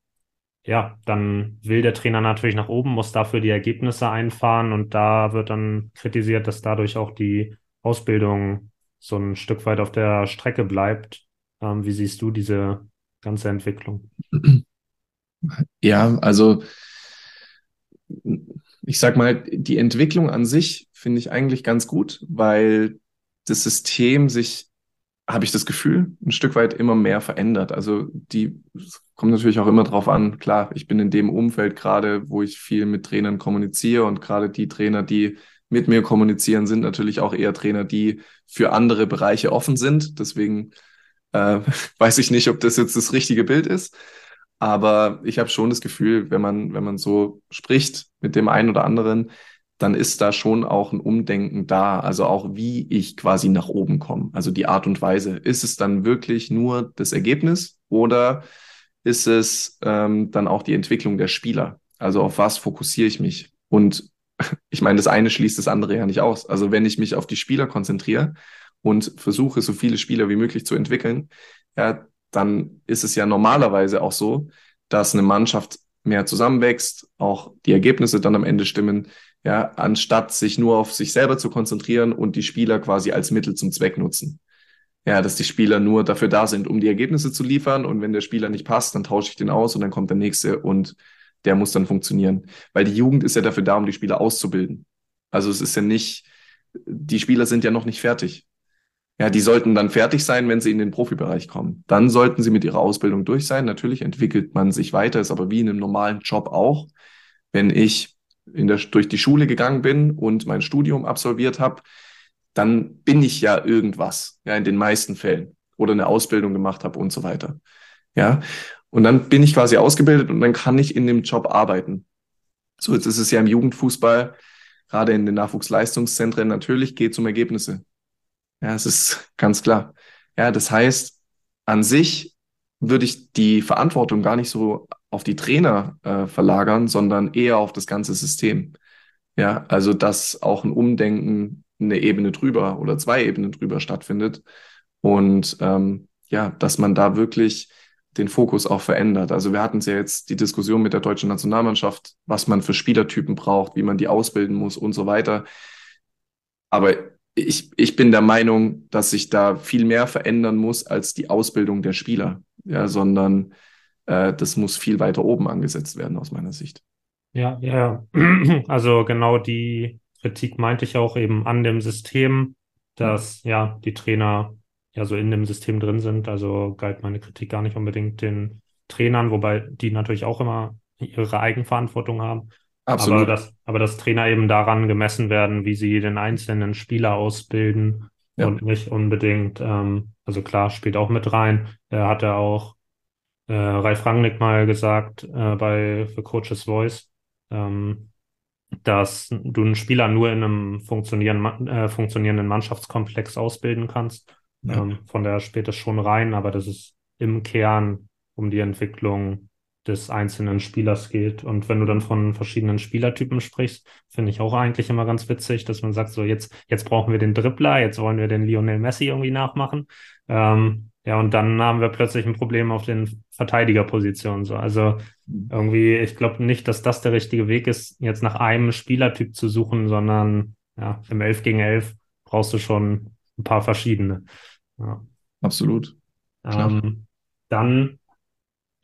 ja, dann will der Trainer natürlich nach oben, muss dafür die Ergebnisse einfahren und da wird dann kritisiert, dass dadurch auch die Ausbildung so ein Stück weit auf der Strecke bleibt. Ähm, wie siehst du diese ganze Entwicklung?
Ja, also ich sag mal, die Entwicklung an sich finde ich eigentlich ganz gut, weil das System sich, habe ich das Gefühl, ein Stück weit immer mehr verändert. Also die kommt natürlich auch immer drauf an. Klar, ich bin in dem Umfeld gerade, wo ich viel mit Trainern kommuniziere und gerade die Trainer, die mit mir kommunizieren, sind natürlich auch eher Trainer, die für andere Bereiche offen sind. Deswegen äh, weiß ich nicht, ob das jetzt das richtige Bild ist. Aber ich habe schon das Gefühl, wenn man, wenn man so spricht mit dem einen oder anderen, dann ist da schon auch ein Umdenken da. Also auch wie ich quasi nach oben komme. Also die Art und Weise. Ist es dann wirklich nur das Ergebnis oder ist es ähm, dann auch die Entwicklung der Spieler? Also auf was fokussiere ich mich? Und ich meine, das eine schließt das andere ja nicht aus. Also wenn ich mich auf die Spieler konzentriere und versuche, so viele Spieler wie möglich zu entwickeln, ja, dann ist es ja normalerweise auch so, dass eine Mannschaft mehr zusammenwächst, auch die Ergebnisse dann am Ende stimmen, ja, anstatt sich nur auf sich selber zu konzentrieren und die Spieler quasi als Mittel zum Zweck nutzen. Ja, dass die Spieler nur dafür da sind, um die Ergebnisse zu liefern und wenn der Spieler nicht passt, dann tausche ich den aus und dann kommt der nächste und der muss dann funktionieren. Weil die Jugend ist ja dafür da, um die Spieler auszubilden. Also es ist ja nicht, die Spieler sind ja noch nicht fertig. Ja, die sollten dann fertig sein, wenn sie in den Profibereich kommen. Dann sollten sie mit ihrer Ausbildung durch sein. Natürlich entwickelt man sich weiter, ist aber wie in einem normalen Job auch. Wenn ich in der, durch die Schule gegangen bin und mein Studium absolviert habe, dann bin ich ja irgendwas, ja, in den meisten Fällen. Oder eine Ausbildung gemacht habe und so weiter. Ja. Und dann bin ich quasi ausgebildet und dann kann ich in dem Job arbeiten. So, jetzt ist es ja im Jugendfußball, gerade in den Nachwuchsleistungszentren, natürlich geht es um Ergebnisse. Ja, es ist ganz klar. Ja, das heißt, an sich würde ich die Verantwortung gar nicht so auf die Trainer äh, verlagern, sondern eher auf das ganze System. Ja, also dass auch ein Umdenken eine Ebene drüber oder zwei Ebenen drüber stattfindet und ähm, ja, dass man da wirklich den Fokus auch verändert. Also wir hatten ja jetzt die Diskussion mit der deutschen Nationalmannschaft, was man für Spielertypen braucht, wie man die ausbilden muss und so weiter. Aber ich, ich bin der Meinung, dass sich da viel mehr verändern muss als die Ausbildung der Spieler, ja, sondern äh, das muss viel weiter oben angesetzt werden aus meiner Sicht.
Ja, ja, also genau die Kritik meinte ich auch eben an dem System, dass ja die Trainer ja so in dem System drin sind. Also galt meine Kritik gar nicht unbedingt den Trainern, wobei die natürlich auch immer ihre Eigenverantwortung haben. Absolut. Aber dass, aber dass Trainer eben daran gemessen werden, wie sie den einzelnen Spieler ausbilden ja. und nicht unbedingt, ähm, also klar, spielt auch mit rein. Er hat ja auch äh, Ralf Rangnick mal gesagt äh, bei The Coach's Voice, ähm, dass du einen Spieler nur in einem funktionieren, äh, funktionierenden Mannschaftskomplex ausbilden kannst. Ja. Ähm, von der spielt es schon rein, aber das ist im Kern um die Entwicklung des einzelnen Spielers geht. Und wenn du dann von verschiedenen Spielertypen sprichst, finde ich auch eigentlich immer ganz witzig, dass man sagt, so jetzt, jetzt brauchen wir den Dribbler, jetzt wollen wir den Lionel Messi irgendwie nachmachen. Ähm, ja, und dann haben wir plötzlich ein Problem auf den Verteidigerpositionen. So. Also irgendwie, ich glaube nicht, dass das der richtige Weg ist, jetzt nach einem Spielertyp zu suchen, sondern ja, im 11 gegen 11 brauchst du schon ein paar verschiedene.
Ja. Absolut.
Ähm, dann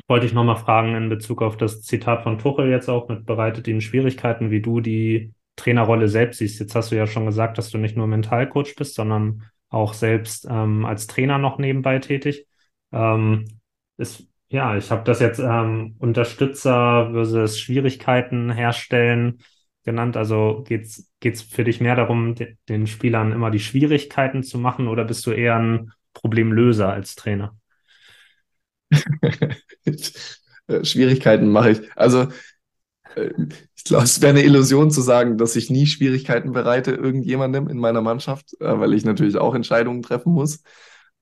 wollte ich nochmal fragen in Bezug auf das Zitat von Tuchel jetzt auch mit bereitet Ihnen Schwierigkeiten, wie du die Trainerrolle selbst siehst. Jetzt hast du ja schon gesagt, dass du nicht nur Mentalcoach bist, sondern auch selbst ähm, als Trainer noch nebenbei tätig. Ähm, ist, ja, ich habe das jetzt ähm, Unterstützer versus Schwierigkeiten herstellen genannt. Also geht's geht's für dich mehr darum, den Spielern immer die Schwierigkeiten zu machen, oder bist du eher ein Problemlöser als Trainer?
Schwierigkeiten mache ich. Also äh, ich glaube, es wäre eine Illusion zu sagen, dass ich nie Schwierigkeiten bereite irgendjemandem in meiner Mannschaft, äh, weil ich natürlich auch Entscheidungen treffen muss.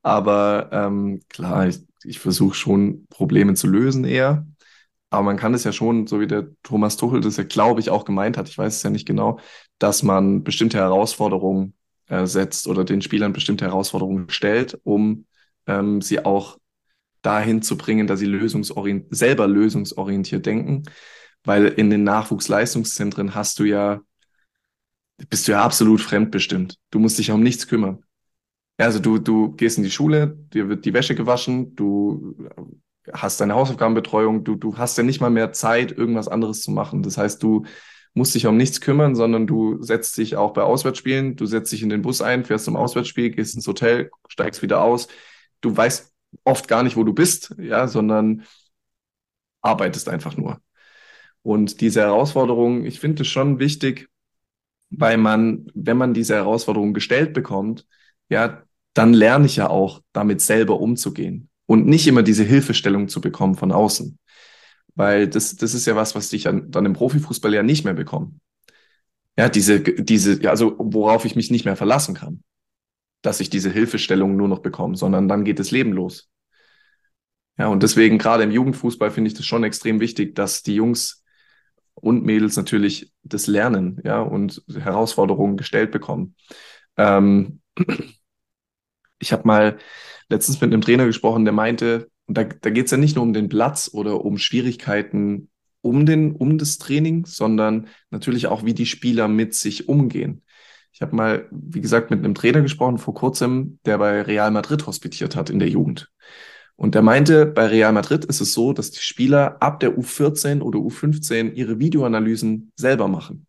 Aber ähm, klar, ich, ich versuche schon Probleme zu lösen eher. Aber man kann es ja schon, so wie der Thomas Tuchel das ja, glaube ich, auch gemeint hat, ich weiß es ja nicht genau, dass man bestimmte Herausforderungen äh, setzt oder den Spielern bestimmte Herausforderungen stellt, um ähm, sie auch dahin zu bringen, dass sie lösungsorient selber lösungsorientiert denken weil in den Nachwuchsleistungszentren hast du ja, bist du ja absolut fremdbestimmt. Du musst dich um nichts kümmern. Also du, du gehst in die Schule, dir wird die Wäsche gewaschen, du hast deine Hausaufgabenbetreuung, du, du hast ja nicht mal mehr Zeit, irgendwas anderes zu machen. Das heißt, du musst dich um nichts kümmern, sondern du setzt dich auch bei Auswärtsspielen, du setzt dich in den Bus ein, fährst zum Auswärtsspiel, gehst ins Hotel, steigst wieder aus. Du weißt oft gar nicht, wo du bist, ja, sondern arbeitest einfach nur. Und diese Herausforderung, ich finde es schon wichtig, weil man, wenn man diese Herausforderung gestellt bekommt, ja, dann lerne ich ja auch, damit selber umzugehen und nicht immer diese Hilfestellung zu bekommen von außen. Weil das, das ist ja was, was ich dann im Profifußball ja nicht mehr bekomme. Ja, diese, diese, also worauf ich mich nicht mehr verlassen kann, dass ich diese Hilfestellung nur noch bekomme, sondern dann geht das Leben los. Ja, und deswegen gerade im Jugendfußball finde ich das schon extrem wichtig, dass die Jungs und Mädels natürlich das Lernen, ja, und Herausforderungen gestellt bekommen. Ähm, ich habe mal letztens mit einem Trainer gesprochen, der meinte, und da, da geht es ja nicht nur um den Platz oder um Schwierigkeiten um, den, um das Training, sondern natürlich auch, wie die Spieler mit sich umgehen. Ich habe mal, wie gesagt, mit einem Trainer gesprochen vor kurzem, der bei Real Madrid hospitiert hat in der Jugend. Und er meinte, bei Real Madrid ist es so, dass die Spieler ab der U14 oder U15 ihre Videoanalysen selber machen.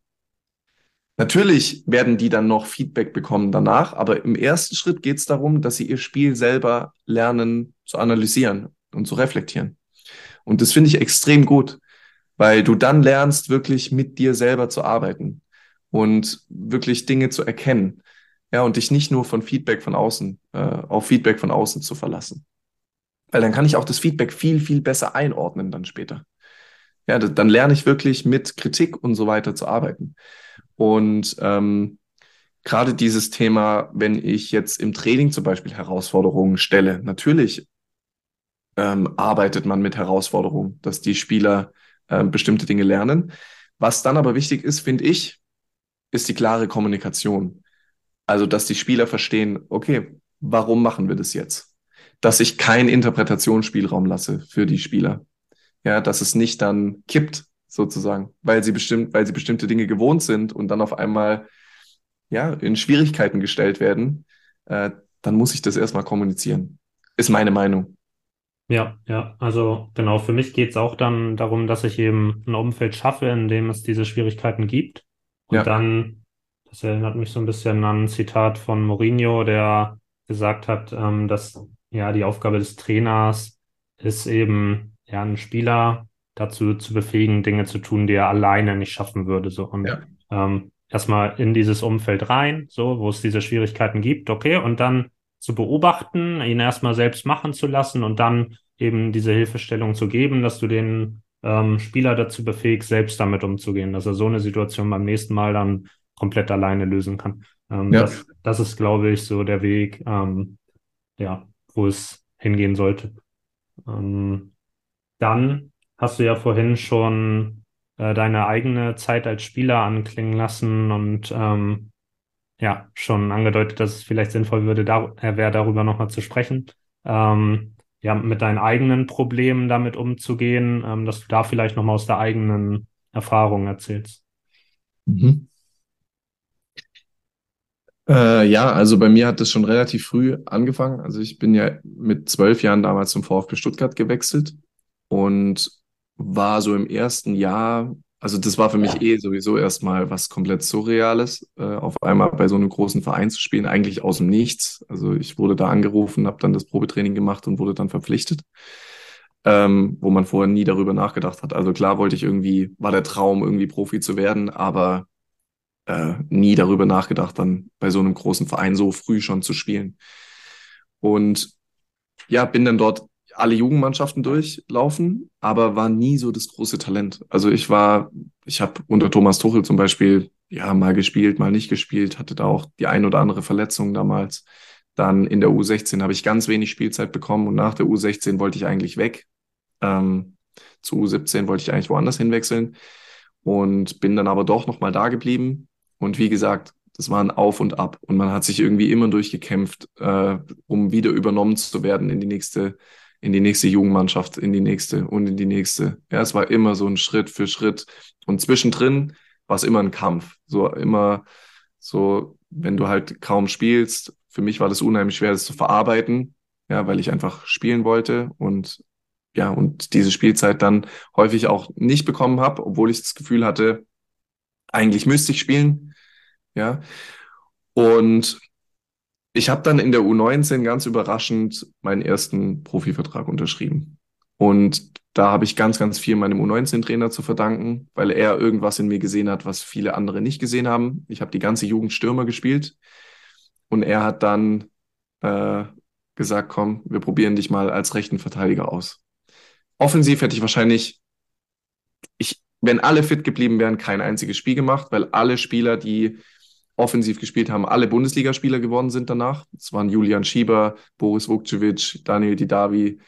Natürlich werden die dann noch Feedback bekommen danach, aber im ersten Schritt geht es darum, dass sie ihr Spiel selber lernen zu analysieren und zu reflektieren. Und das finde ich extrem gut, weil du dann lernst, wirklich mit dir selber zu arbeiten und wirklich Dinge zu erkennen. Ja, und dich nicht nur von Feedback von außen, äh, auf Feedback von außen zu verlassen. Weil dann kann ich auch das Feedback viel, viel besser einordnen dann später. Ja, dann lerne ich wirklich mit Kritik und so weiter zu arbeiten. Und ähm, gerade dieses Thema, wenn ich jetzt im Training zum Beispiel Herausforderungen stelle, natürlich ähm, arbeitet man mit Herausforderungen, dass die Spieler äh, bestimmte Dinge lernen. Was dann aber wichtig ist, finde ich, ist die klare Kommunikation. Also, dass die Spieler verstehen, okay, warum machen wir das jetzt? dass ich keinen Interpretationsspielraum lasse für die Spieler. Ja, dass es nicht dann kippt, sozusagen, weil sie bestimmt, weil sie bestimmte Dinge gewohnt sind und dann auf einmal ja in Schwierigkeiten gestellt werden, äh, dann muss ich das erstmal kommunizieren. Ist meine Meinung.
Ja, ja, also genau, für mich geht es auch dann darum, dass ich eben ein Umfeld schaffe, in dem es diese Schwierigkeiten gibt. Und ja. dann, das erinnert mich so ein bisschen an ein Zitat von Mourinho, der gesagt hat, ähm, dass ja, die Aufgabe des Trainers ist eben, ja, einen Spieler dazu zu befähigen, Dinge zu tun, die er alleine nicht schaffen würde. So und ja. ähm, erstmal in dieses Umfeld rein, so, wo es diese Schwierigkeiten gibt, okay, und dann zu beobachten, ihn erstmal selbst machen zu lassen und dann eben diese Hilfestellung zu geben, dass du den ähm, Spieler dazu befähigst, selbst damit umzugehen, dass er so eine Situation beim nächsten Mal dann komplett alleine lösen kann. Ähm, ja. das, das ist, glaube ich, so der Weg, ähm, ja, wo es hingehen sollte. Ähm, dann hast du ja vorhin schon äh, deine eigene Zeit als Spieler anklingen lassen und ähm, ja, schon angedeutet, dass es vielleicht sinnvoll würde, da, äh, wäre darüber nochmal zu sprechen. Ähm, ja, mit deinen eigenen Problemen damit umzugehen, ähm, dass du da vielleicht nochmal aus der eigenen Erfahrung erzählst. Mhm.
Äh, ja, also bei mir hat das schon relativ früh angefangen. Also ich bin ja mit zwölf Jahren damals zum VfB Stuttgart gewechselt und war so im ersten Jahr, also das war für mich eh sowieso erstmal was komplett Surreales, äh, auf einmal bei so einem großen Verein zu spielen, eigentlich aus dem Nichts. Also ich wurde da angerufen, habe dann das Probetraining gemacht und wurde dann verpflichtet, ähm, wo man vorher nie darüber nachgedacht hat. Also klar wollte ich irgendwie, war der Traum, irgendwie Profi zu werden, aber äh, nie darüber nachgedacht, dann bei so einem großen Verein so früh schon zu spielen. Und ja, bin dann dort alle Jugendmannschaften durchlaufen, aber war nie so das große Talent. Also ich war, ich habe unter Thomas Tuchel zum Beispiel ja mal gespielt, mal nicht gespielt, hatte da auch die ein oder andere Verletzung damals. Dann in der U16 habe ich ganz wenig Spielzeit bekommen und nach der U16 wollte ich eigentlich weg. Ähm, zu U17 wollte ich eigentlich woanders hinwechseln und bin dann aber doch nochmal da geblieben und wie gesagt, das war ein Auf und Ab. Und man hat sich irgendwie immer durchgekämpft, äh, um wieder übernommen zu werden in die nächste, in die nächste Jugendmannschaft, in die nächste und in die nächste. Ja, es war immer so ein Schritt für Schritt. Und zwischendrin war es immer ein Kampf. So immer so, wenn du halt kaum spielst. Für mich war das unheimlich schwer, das zu verarbeiten. Ja, weil ich einfach spielen wollte und ja, und diese Spielzeit dann häufig auch nicht bekommen habe, obwohl ich das Gefühl hatte, eigentlich müsste ich spielen. Ja. Und ich habe dann in der U19 ganz überraschend meinen ersten Profivertrag unterschrieben. Und da habe ich ganz, ganz viel meinem U19-Trainer zu verdanken, weil er irgendwas in mir gesehen hat, was viele andere nicht gesehen haben. Ich habe die ganze Jugend Stürmer gespielt und er hat dann äh, gesagt, komm, wir probieren dich mal als rechten Verteidiger aus. Offensiv hätte ich wahrscheinlich, ich, wenn alle fit geblieben wären, kein einziges Spiel gemacht, weil alle Spieler, die offensiv gespielt haben, alle Bundesligaspieler geworden sind danach. Es waren Julian Schieber, Boris Vukcevic, Daniel Didavi,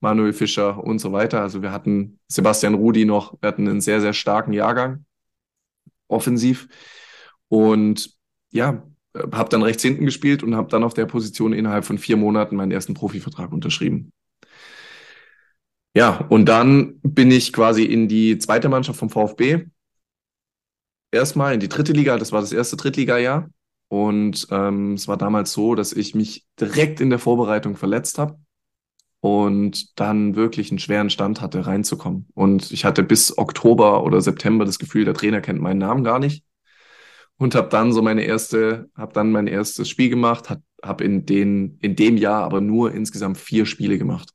Manuel Fischer und so weiter. Also wir hatten Sebastian Rudi noch, wir hatten einen sehr, sehr starken Jahrgang offensiv. Und ja, habe dann rechts hinten gespielt und habe dann auf der Position innerhalb von vier Monaten meinen ersten Profivertrag unterschrieben. Ja, und dann bin ich quasi in die zweite Mannschaft vom VfB. Erstmal in die dritte Liga, das war das erste Drittliga-Jahr. Und ähm, es war damals so, dass ich mich direkt in der Vorbereitung verletzt habe und dann wirklich einen schweren Stand hatte, reinzukommen. Und ich hatte bis Oktober oder September das Gefühl, der Trainer kennt meinen Namen gar nicht. Und habe dann so meine erste, habe dann mein erstes Spiel gemacht, habe in in dem Jahr aber nur insgesamt vier Spiele gemacht.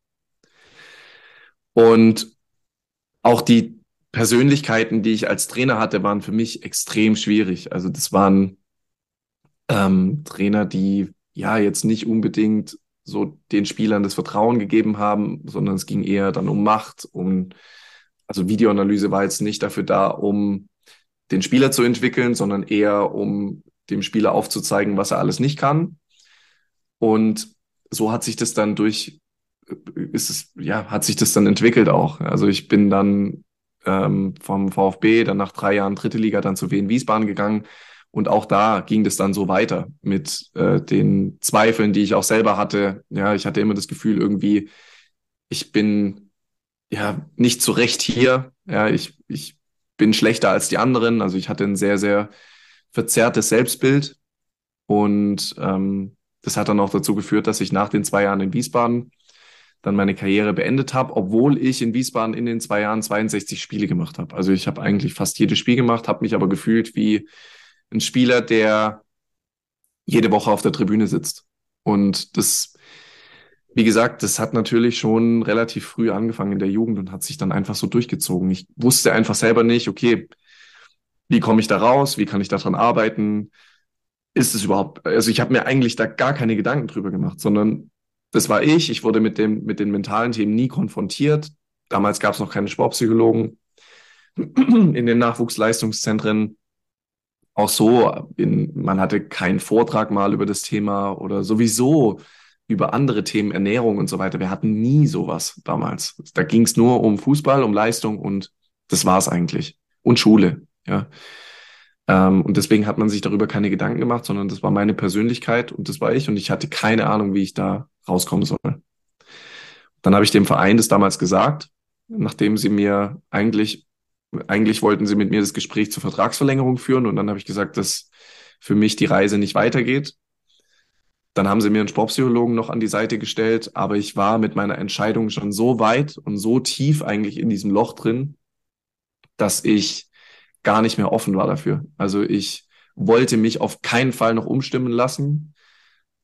Und auch die Persönlichkeiten, die ich als Trainer hatte, waren für mich extrem schwierig. Also das waren ähm, Trainer, die ja jetzt nicht unbedingt so den Spielern das Vertrauen gegeben haben, sondern es ging eher dann um Macht, um also Videoanalyse war jetzt nicht dafür da, um den Spieler zu entwickeln, sondern eher um dem Spieler aufzuzeigen, was er alles nicht kann. Und so hat sich das dann durch ist es, ja, hat sich das dann entwickelt auch. Also ich bin dann ähm, vom VfB, dann nach drei Jahren dritte Liga, dann zu Wien Wiesbaden gegangen. Und auch da ging das dann so weiter mit äh, den Zweifeln, die ich auch selber hatte. Ja, ich hatte immer das Gefühl, irgendwie, ich bin ja nicht zu Recht hier. Ja, ich, ich bin schlechter als die anderen. Also ich hatte ein sehr, sehr verzerrtes Selbstbild. Und ähm, das hat dann auch dazu geführt, dass ich nach den zwei Jahren in Wiesbaden dann meine Karriere beendet habe, obwohl ich in Wiesbaden in den zwei Jahren 62 Spiele gemacht habe. Also ich habe eigentlich fast jedes Spiel gemacht, habe mich aber gefühlt wie ein Spieler, der jede Woche auf der Tribüne sitzt. Und das, wie gesagt, das hat natürlich schon relativ früh angefangen in der Jugend und hat sich dann einfach so durchgezogen. Ich wusste einfach selber nicht, okay, wie komme ich da raus? Wie kann ich daran arbeiten? Ist es überhaupt, also ich habe mir eigentlich da gar keine Gedanken drüber gemacht, sondern das war ich. Ich wurde mit, dem, mit den mentalen Themen nie konfrontiert. Damals gab es noch keine Sportpsychologen in den Nachwuchsleistungszentren. Auch so, in, man hatte keinen Vortrag mal über das Thema oder sowieso über andere Themen, Ernährung und so weiter. Wir hatten nie sowas damals. Da ging es nur um Fußball, um Leistung und das war es eigentlich. Und Schule, ja. Ähm, und deswegen hat man sich darüber keine Gedanken gemacht, sondern das war meine Persönlichkeit und das war ich und ich hatte keine Ahnung, wie ich da rauskommen soll. Dann habe ich dem Verein das damals gesagt, nachdem sie mir eigentlich, eigentlich wollten sie mit mir das Gespräch zur Vertragsverlängerung führen und dann habe ich gesagt, das für mich die Reise nicht weitergeht. Dann haben sie mir einen Sportpsychologen noch an die Seite gestellt, aber ich war mit meiner Entscheidung schon so weit und so tief eigentlich in diesem Loch drin, dass ich gar nicht mehr offen war dafür. Also ich wollte mich auf keinen Fall noch umstimmen lassen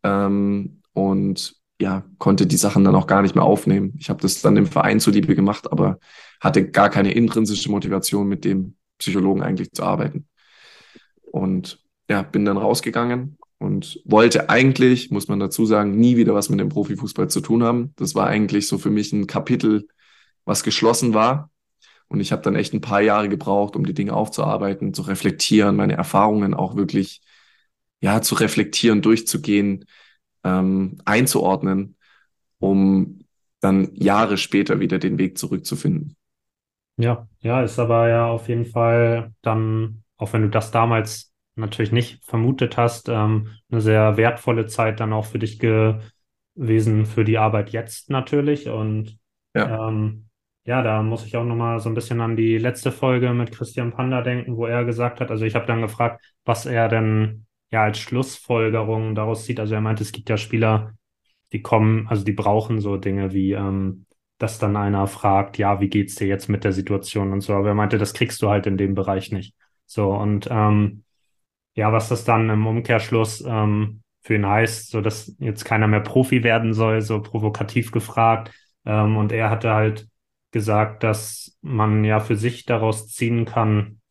ähm, und ja, konnte die Sachen dann auch gar nicht mehr aufnehmen. Ich habe das dann dem Verein zuliebe gemacht, aber hatte gar keine intrinsische Motivation, mit dem Psychologen eigentlich zu arbeiten. Und ja, bin dann rausgegangen und wollte eigentlich, muss man dazu sagen, nie wieder was mit dem Profifußball zu tun haben. Das war eigentlich so für mich ein Kapitel, was geschlossen war. Und ich habe dann echt ein paar Jahre gebraucht, um die Dinge aufzuarbeiten, zu reflektieren, meine Erfahrungen auch wirklich ja zu reflektieren, durchzugehen, ähm, einzuordnen, um dann Jahre später wieder den Weg zurückzufinden.
Ja, ja, ist aber ja auf jeden Fall dann, auch wenn du das damals natürlich nicht vermutet hast, ähm, eine sehr wertvolle Zeit dann auch für dich gewesen, für die Arbeit jetzt natürlich. Und ja, ähm, ja da muss ich auch nochmal so ein bisschen an die letzte Folge mit Christian Panda denken, wo er gesagt hat, also ich habe dann gefragt, was er denn ja als Schlussfolgerung daraus sieht. Also er meinte, es gibt ja Spieler, die kommen, also die brauchen so Dinge wie, ähm, dass dann einer fragt, ja, wie geht's dir jetzt mit der Situation und so. Aber er meinte, das kriegst du halt in dem Bereich nicht. So, und ähm, ja, was das dann im Umkehrschluss ähm, für ihn heißt, so dass jetzt keiner mehr Profi werden soll, so provokativ gefragt. Ähm, und er hatte halt gesagt, dass man ja für sich daraus ziehen kann,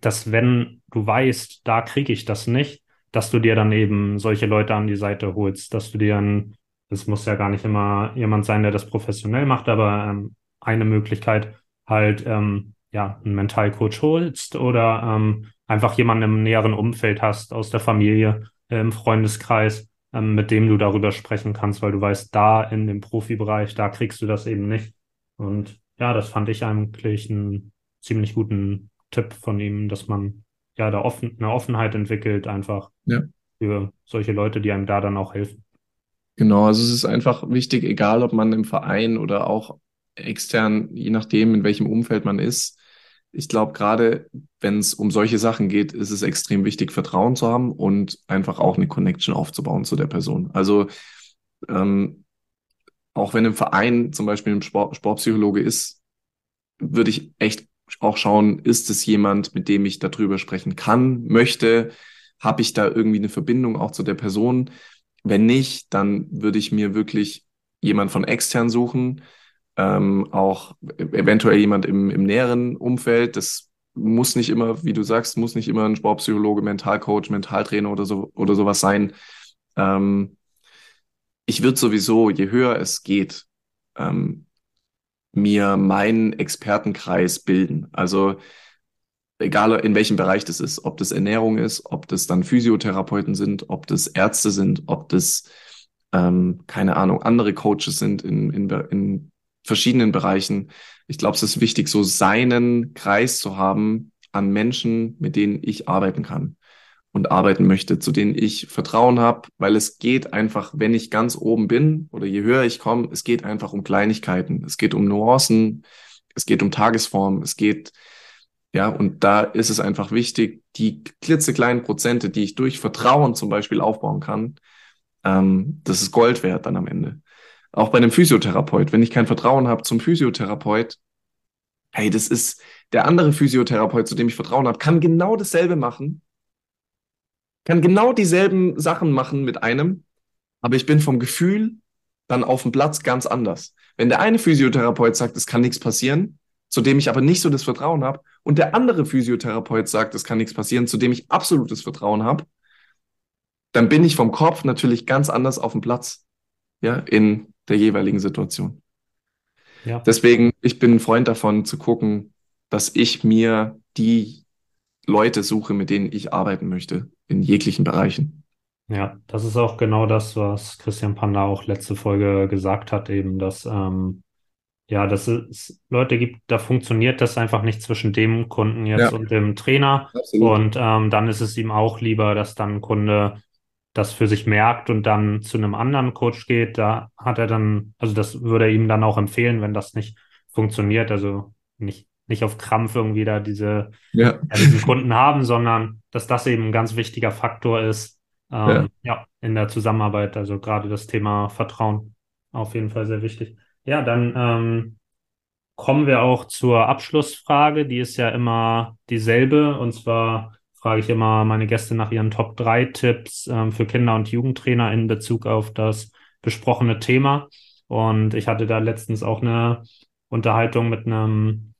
dass wenn du weißt, da kriege ich das nicht, dass du dir dann eben solche Leute an die Seite holst, dass du dir ein, es muss ja gar nicht immer jemand sein, der das professionell macht, aber ähm, eine Möglichkeit halt ähm, ja einen Mentalcoach holst oder ähm, einfach jemanden im näheren Umfeld hast, aus der Familie, äh, im Freundeskreis, ähm, mit dem du darüber sprechen kannst, weil du weißt, da in dem Profibereich, da kriegst du das eben nicht. Und ja, das fand ich eigentlich einen ziemlich guten Tipp von ihm, dass man ja da offen, eine Offenheit entwickelt, einfach ja. für solche Leute, die einem da dann auch helfen.
Genau, also es ist einfach wichtig, egal ob man im Verein oder auch extern, je nachdem, in welchem Umfeld man ist, ich glaube, gerade wenn es um solche Sachen geht, ist es extrem wichtig, Vertrauen zu haben und einfach auch eine Connection aufzubauen zu der Person. Also ähm, auch wenn im Verein zum Beispiel ein Sport, Sportpsychologe ist, würde ich echt auch schauen, ist es jemand, mit dem ich darüber sprechen kann, möchte, habe ich da irgendwie eine Verbindung auch zu der Person? Wenn nicht, dann würde ich mir wirklich jemand von extern suchen, ähm, auch eventuell jemand im, im näheren Umfeld. Das muss nicht immer, wie du sagst, muss nicht immer ein Sportpsychologe, Mentalcoach, Mentaltrainer oder so oder sowas sein. Ähm, ich würde sowieso, je höher es geht, ähm, mir meinen Expertenkreis bilden. Also egal in welchem Bereich das ist, ob das Ernährung ist, ob das dann Physiotherapeuten sind, ob das Ärzte sind, ob das ähm, keine Ahnung andere Coaches sind in, in, in verschiedenen Bereichen. Ich glaube, es ist wichtig, so seinen Kreis zu haben an Menschen, mit denen ich arbeiten kann und arbeiten möchte, zu denen ich Vertrauen habe, weil es geht einfach, wenn ich ganz oben bin oder je höher ich komme, es geht einfach um Kleinigkeiten, es geht um Nuancen, es geht um Tagesform, es geht, ja, und da ist es einfach wichtig, die klitzekleinen Prozente, die ich durch Vertrauen zum Beispiel aufbauen kann, ähm, das ist Gold wert dann am Ende. Auch bei einem Physiotherapeut. Wenn ich kein Vertrauen habe zum Physiotherapeut, hey, das ist der andere Physiotherapeut, zu dem ich Vertrauen habe, kann genau dasselbe machen, kann genau dieselben Sachen machen mit einem, aber ich bin vom Gefühl dann auf dem Platz ganz anders. Wenn der eine Physiotherapeut sagt, es kann nichts passieren, zu dem ich aber nicht so das Vertrauen habe, und der andere Physiotherapeut sagt, es kann nichts passieren, zu dem ich absolutes Vertrauen habe, dann bin ich vom Kopf natürlich ganz anders auf dem Platz, ja, in der jeweiligen Situation. Ja. Deswegen, ich bin ein Freund davon zu gucken, dass ich mir die Leute suche, mit denen ich arbeiten möchte, in jeglichen Bereichen.
Ja, das ist auch genau das, was Christian Panda auch letzte Folge gesagt hat, eben, dass ähm, ja, dass es Leute gibt, da funktioniert das einfach nicht zwischen dem Kunden jetzt ja. und dem Trainer. Absolut. Und ähm, dann ist es ihm auch lieber, dass dann ein Kunde das für sich merkt und dann zu einem anderen Coach geht, da hat er dann, also das würde er ihm dann auch empfehlen, wenn das nicht funktioniert. Also nicht nicht auf Krampf irgendwie da diese,
Ja.
ja, diesen Kunden haben, sondern dass das eben ein ganz wichtiger Faktor ist, ähm,
Ja.
ja, in der Zusammenarbeit. Also gerade das Thema Vertrauen auf jeden Fall sehr wichtig. Ja, dann ähm, kommen wir auch zur Abschlussfrage. Die ist ja immer dieselbe. Und zwar frage ich immer meine Gäste nach ihren Top 3 Tipps ähm, für Kinder- und Jugendtrainer in Bezug auf das besprochene Thema. Und ich hatte da letztens auch eine Unterhaltung mit einem,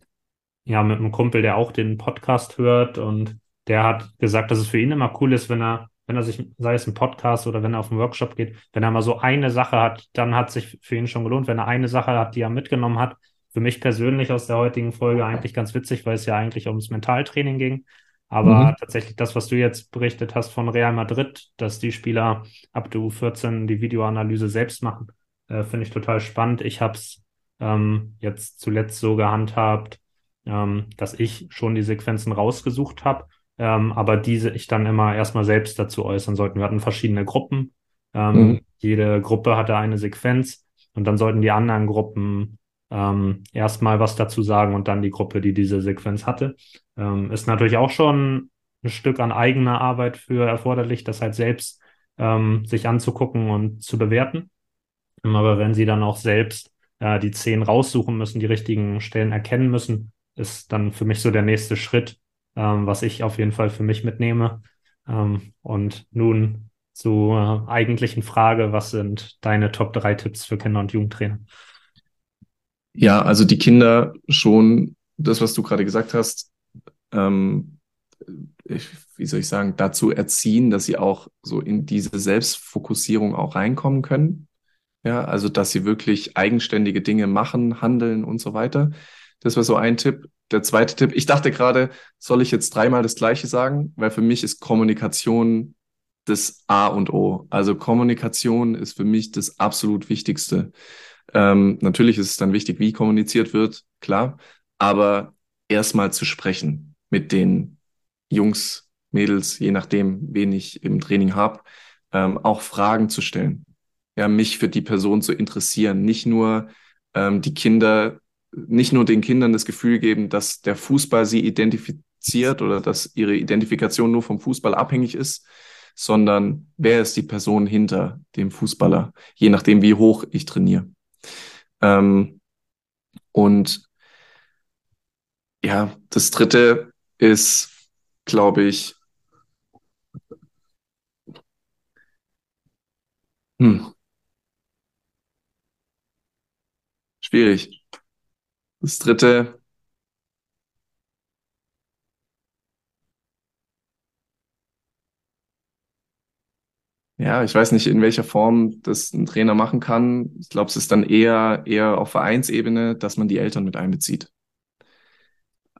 ja, mit einem Kumpel, der auch den Podcast hört. Und der hat gesagt, dass es für ihn immer cool ist, wenn er, wenn er sich, sei es ein Podcast oder wenn er auf einen Workshop geht, wenn er mal so eine Sache hat, dann hat sich für ihn schon gelohnt, wenn er eine Sache hat, die er mitgenommen hat. Für mich persönlich aus der heutigen Folge eigentlich ganz witzig, weil es ja eigentlich ums Mentaltraining ging. Aber
Mhm.
tatsächlich das, was du jetzt berichtet hast von Real Madrid, dass die Spieler ab der U14 die Videoanalyse selbst machen, äh, finde ich total spannend. Ich habe es ähm, jetzt zuletzt so gehandhabt, ähm, dass ich schon die Sequenzen rausgesucht habe, ähm, aber diese ich dann immer erstmal selbst dazu äußern sollten. Wir hatten verschiedene Gruppen. Ähm,
Mhm.
Jede Gruppe hatte eine Sequenz und dann sollten die anderen Gruppen ähm, erstmal was dazu sagen und dann die Gruppe, die diese Sequenz hatte. Ähm, ist natürlich auch schon ein Stück an eigener Arbeit für erforderlich, das halt selbst ähm, sich anzugucken und zu bewerten. Aber wenn sie dann auch selbst äh, die zehn raussuchen müssen, die richtigen Stellen erkennen müssen, ist dann für mich so der nächste Schritt, ähm, was ich auf jeden Fall für mich mitnehme. Ähm, und nun zur äh, eigentlichen Frage, was sind deine Top 3 Tipps für Kinder- und Jugendtrainer?
Ja, also die Kinder schon, das, was du gerade gesagt hast, ähm, ich, wie soll ich sagen, dazu erziehen, dass sie auch so in diese Selbstfokussierung auch reinkommen können. Ja, also dass sie wirklich eigenständige Dinge machen, handeln und so weiter. Das war so ein Tipp. Der zweite Tipp, ich dachte gerade, soll ich jetzt dreimal das Gleiche sagen? Weil für mich ist Kommunikation das A und O. Also Kommunikation ist für mich das absolut Wichtigste. Ähm, natürlich ist es dann wichtig, wie kommuniziert wird, klar, aber erstmal zu sprechen mit den Jungs, Mädels, je nachdem, wen ich im Training habe, ähm, auch Fragen zu stellen, ja, mich für die Person zu interessieren, nicht nur ähm, die Kinder, nicht nur den Kindern das Gefühl geben, dass der Fußball sie identifiziert oder dass ihre Identifikation nur vom Fußball abhängig ist, sondern wer ist die Person hinter dem Fußballer, je nachdem, wie hoch ich trainiere. Ähm, und ja, das dritte ist, glaube ich, hm, schwierig. Das dritte, ja, ich weiß nicht, in welcher Form das ein Trainer machen kann. Ich glaube, es ist dann eher, eher auf Vereinsebene, dass man die Eltern mit einbezieht.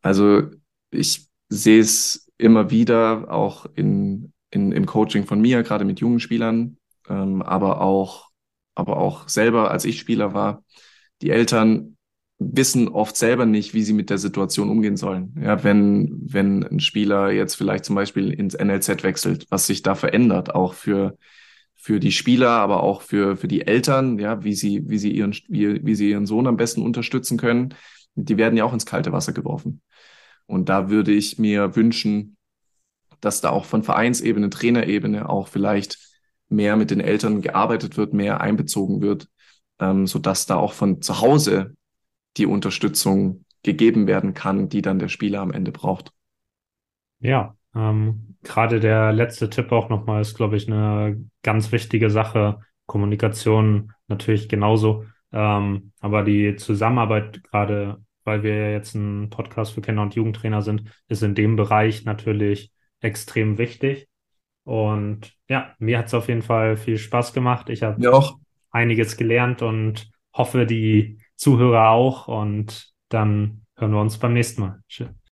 Also ich sehe es immer wieder auch in, in, im Coaching von mir, gerade mit jungen Spielern, ähm, aber auch, aber auch selber, als ich Spieler war, die Eltern wissen oft selber nicht, wie sie mit der Situation umgehen sollen. Ja, wenn, wenn ein Spieler jetzt vielleicht zum Beispiel ins NLZ wechselt, was sich da verändert, auch für, für die Spieler, aber auch für, für die Eltern, ja, wie sie, wie sie ihren, wie, wie sie ihren Sohn am besten unterstützen können. Die werden ja auch ins kalte Wasser geworfen. Und da würde ich mir wünschen, dass da auch von Vereinsebene, Trainerebene auch vielleicht mehr mit den Eltern gearbeitet wird, mehr einbezogen wird, ähm, sodass da auch von zu Hause die Unterstützung gegeben werden kann, die dann der Spieler am Ende braucht.
Ja, ähm, gerade der letzte Tipp auch nochmal ist, glaube ich, eine ganz wichtige Sache. Kommunikation natürlich genauso. Ähm, aber die Zusammenarbeit, gerade weil wir ja jetzt ein Podcast für Kinder- und Jugendtrainer sind, ist in dem Bereich natürlich extrem wichtig. Und ja, mir hat es auf jeden Fall viel Spaß gemacht. Ich habe einiges gelernt und hoffe, die Zuhörer auch. Und dann hören wir uns beim nächsten Mal. Tschüss.